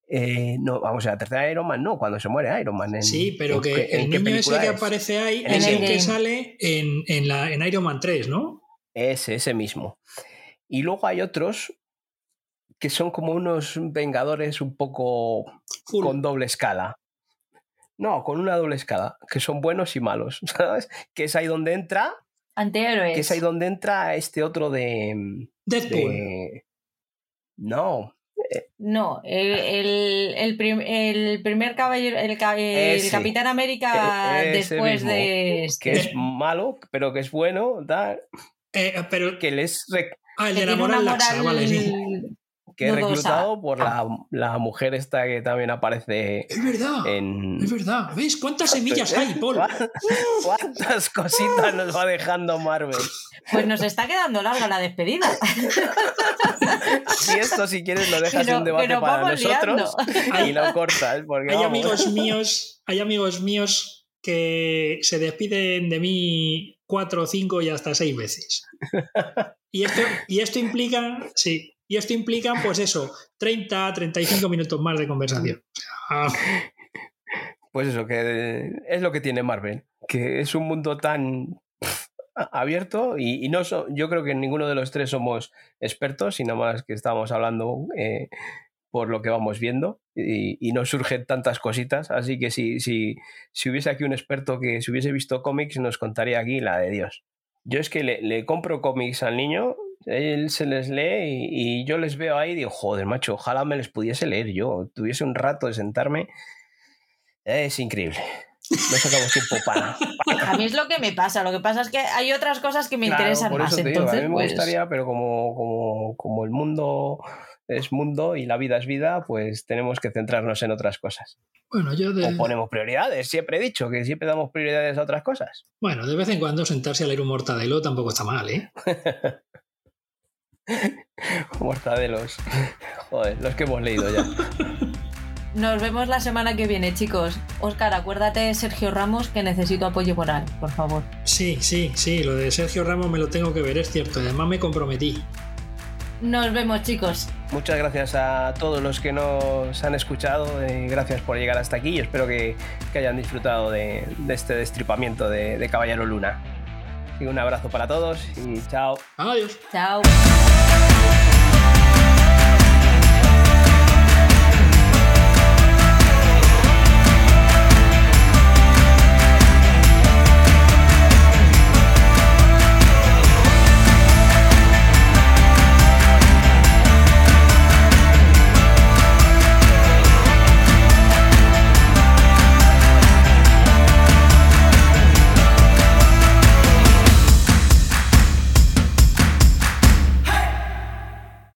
eh, no, vamos a la tercera Iron Man, no, cuando se muere Iron Man. en- Sí, pero en que en el niño ese que es. aparece ahí En es el que sale en, en, la, en Iron Man 3, ¿no? Ese, ese mismo. Y luego hay otros que son como unos Vengadores un poco Full. con doble escala. No, con una doble escala, que son buenos y malos, ¿sabes? Que es ahí donde entra, Antihéroes. que es ahí donde entra este otro de... Deadpool. de no, No, el, el, el, prim- el primer caballero, el, ca- el Ese. Capitán América E- después mismo. de este. que es malo, pero que es bueno, tal, Eh, pero, que les ah, el que de la moral una laxa, moral vale, sí. Que es Dudosa. reclutado por la, la mujer esta que también aparece Es verdad, en... es verdad. ¿Ves cuántas semillas hay, Paul? ¿Cuántas cositas nos va dejando Marvel? Pues nos está quedando larga la despedida. Si esto, si quieres, lo dejas no- en debate para vamos nosotros liando. y lo cortas. Porque Hay vamos. amigos míos, hay amigos míos que se despiden de mí cuatro, cinco y hasta seis veces. Y esto, y esto implica, sí, y esto implica, pues eso, 30, 35 minutos más de conversación. Ah, Pues eso, que es lo que tiene Marvel, que es un mundo tan abierto y, no so- yo creo que ninguno de los tres somos expertos, sino más que estamos hablando eh, por lo que vamos viendo y, y nos surgen tantas cositas, así que si, si, si hubiese aquí un experto que si hubiese visto cómics nos contaría aquí la de Dios. Yo es que le compro cómics al niño, él se les lee y, y yo les veo ahí y digo, joder, macho, ojalá me les pudiese leer yo, tuviese un rato de sentarme. Es increíble. No sacamos tiempo para. A mí es lo que me pasa. Lo que pasa es que hay otras cosas que me Claro, interesan por más. te digo, Entonces, a mí me pues, gustaría, pero como, como, como el mundo es mundo y la vida es vida, pues tenemos que centrarnos en otras cosas. bueno, yo de, O ponemos prioridades, siempre he dicho que siempre damos prioridades a otras cosas. bueno, de vez en cuando sentarse a leer un mortadelo tampoco está mal, ¿eh? Mortadelos. Joder, los que hemos leído ya. Nos vemos la semana que viene, chicos. Oscar, acuérdate de Sergio Ramos que necesito apoyo moral, por favor. Sí, sí, sí, lo de Sergio Ramos me lo tengo que ver, es cierto. Además me comprometí. Nos vemos, chicos. Muchas gracias a todos los que nos han escuchado. Eh, gracias por llegar hasta aquí y espero que, hayan disfrutado de, este destripamiento de, de Caballero Luna. Y un abrazo para todos y chao. Adiós. Chao.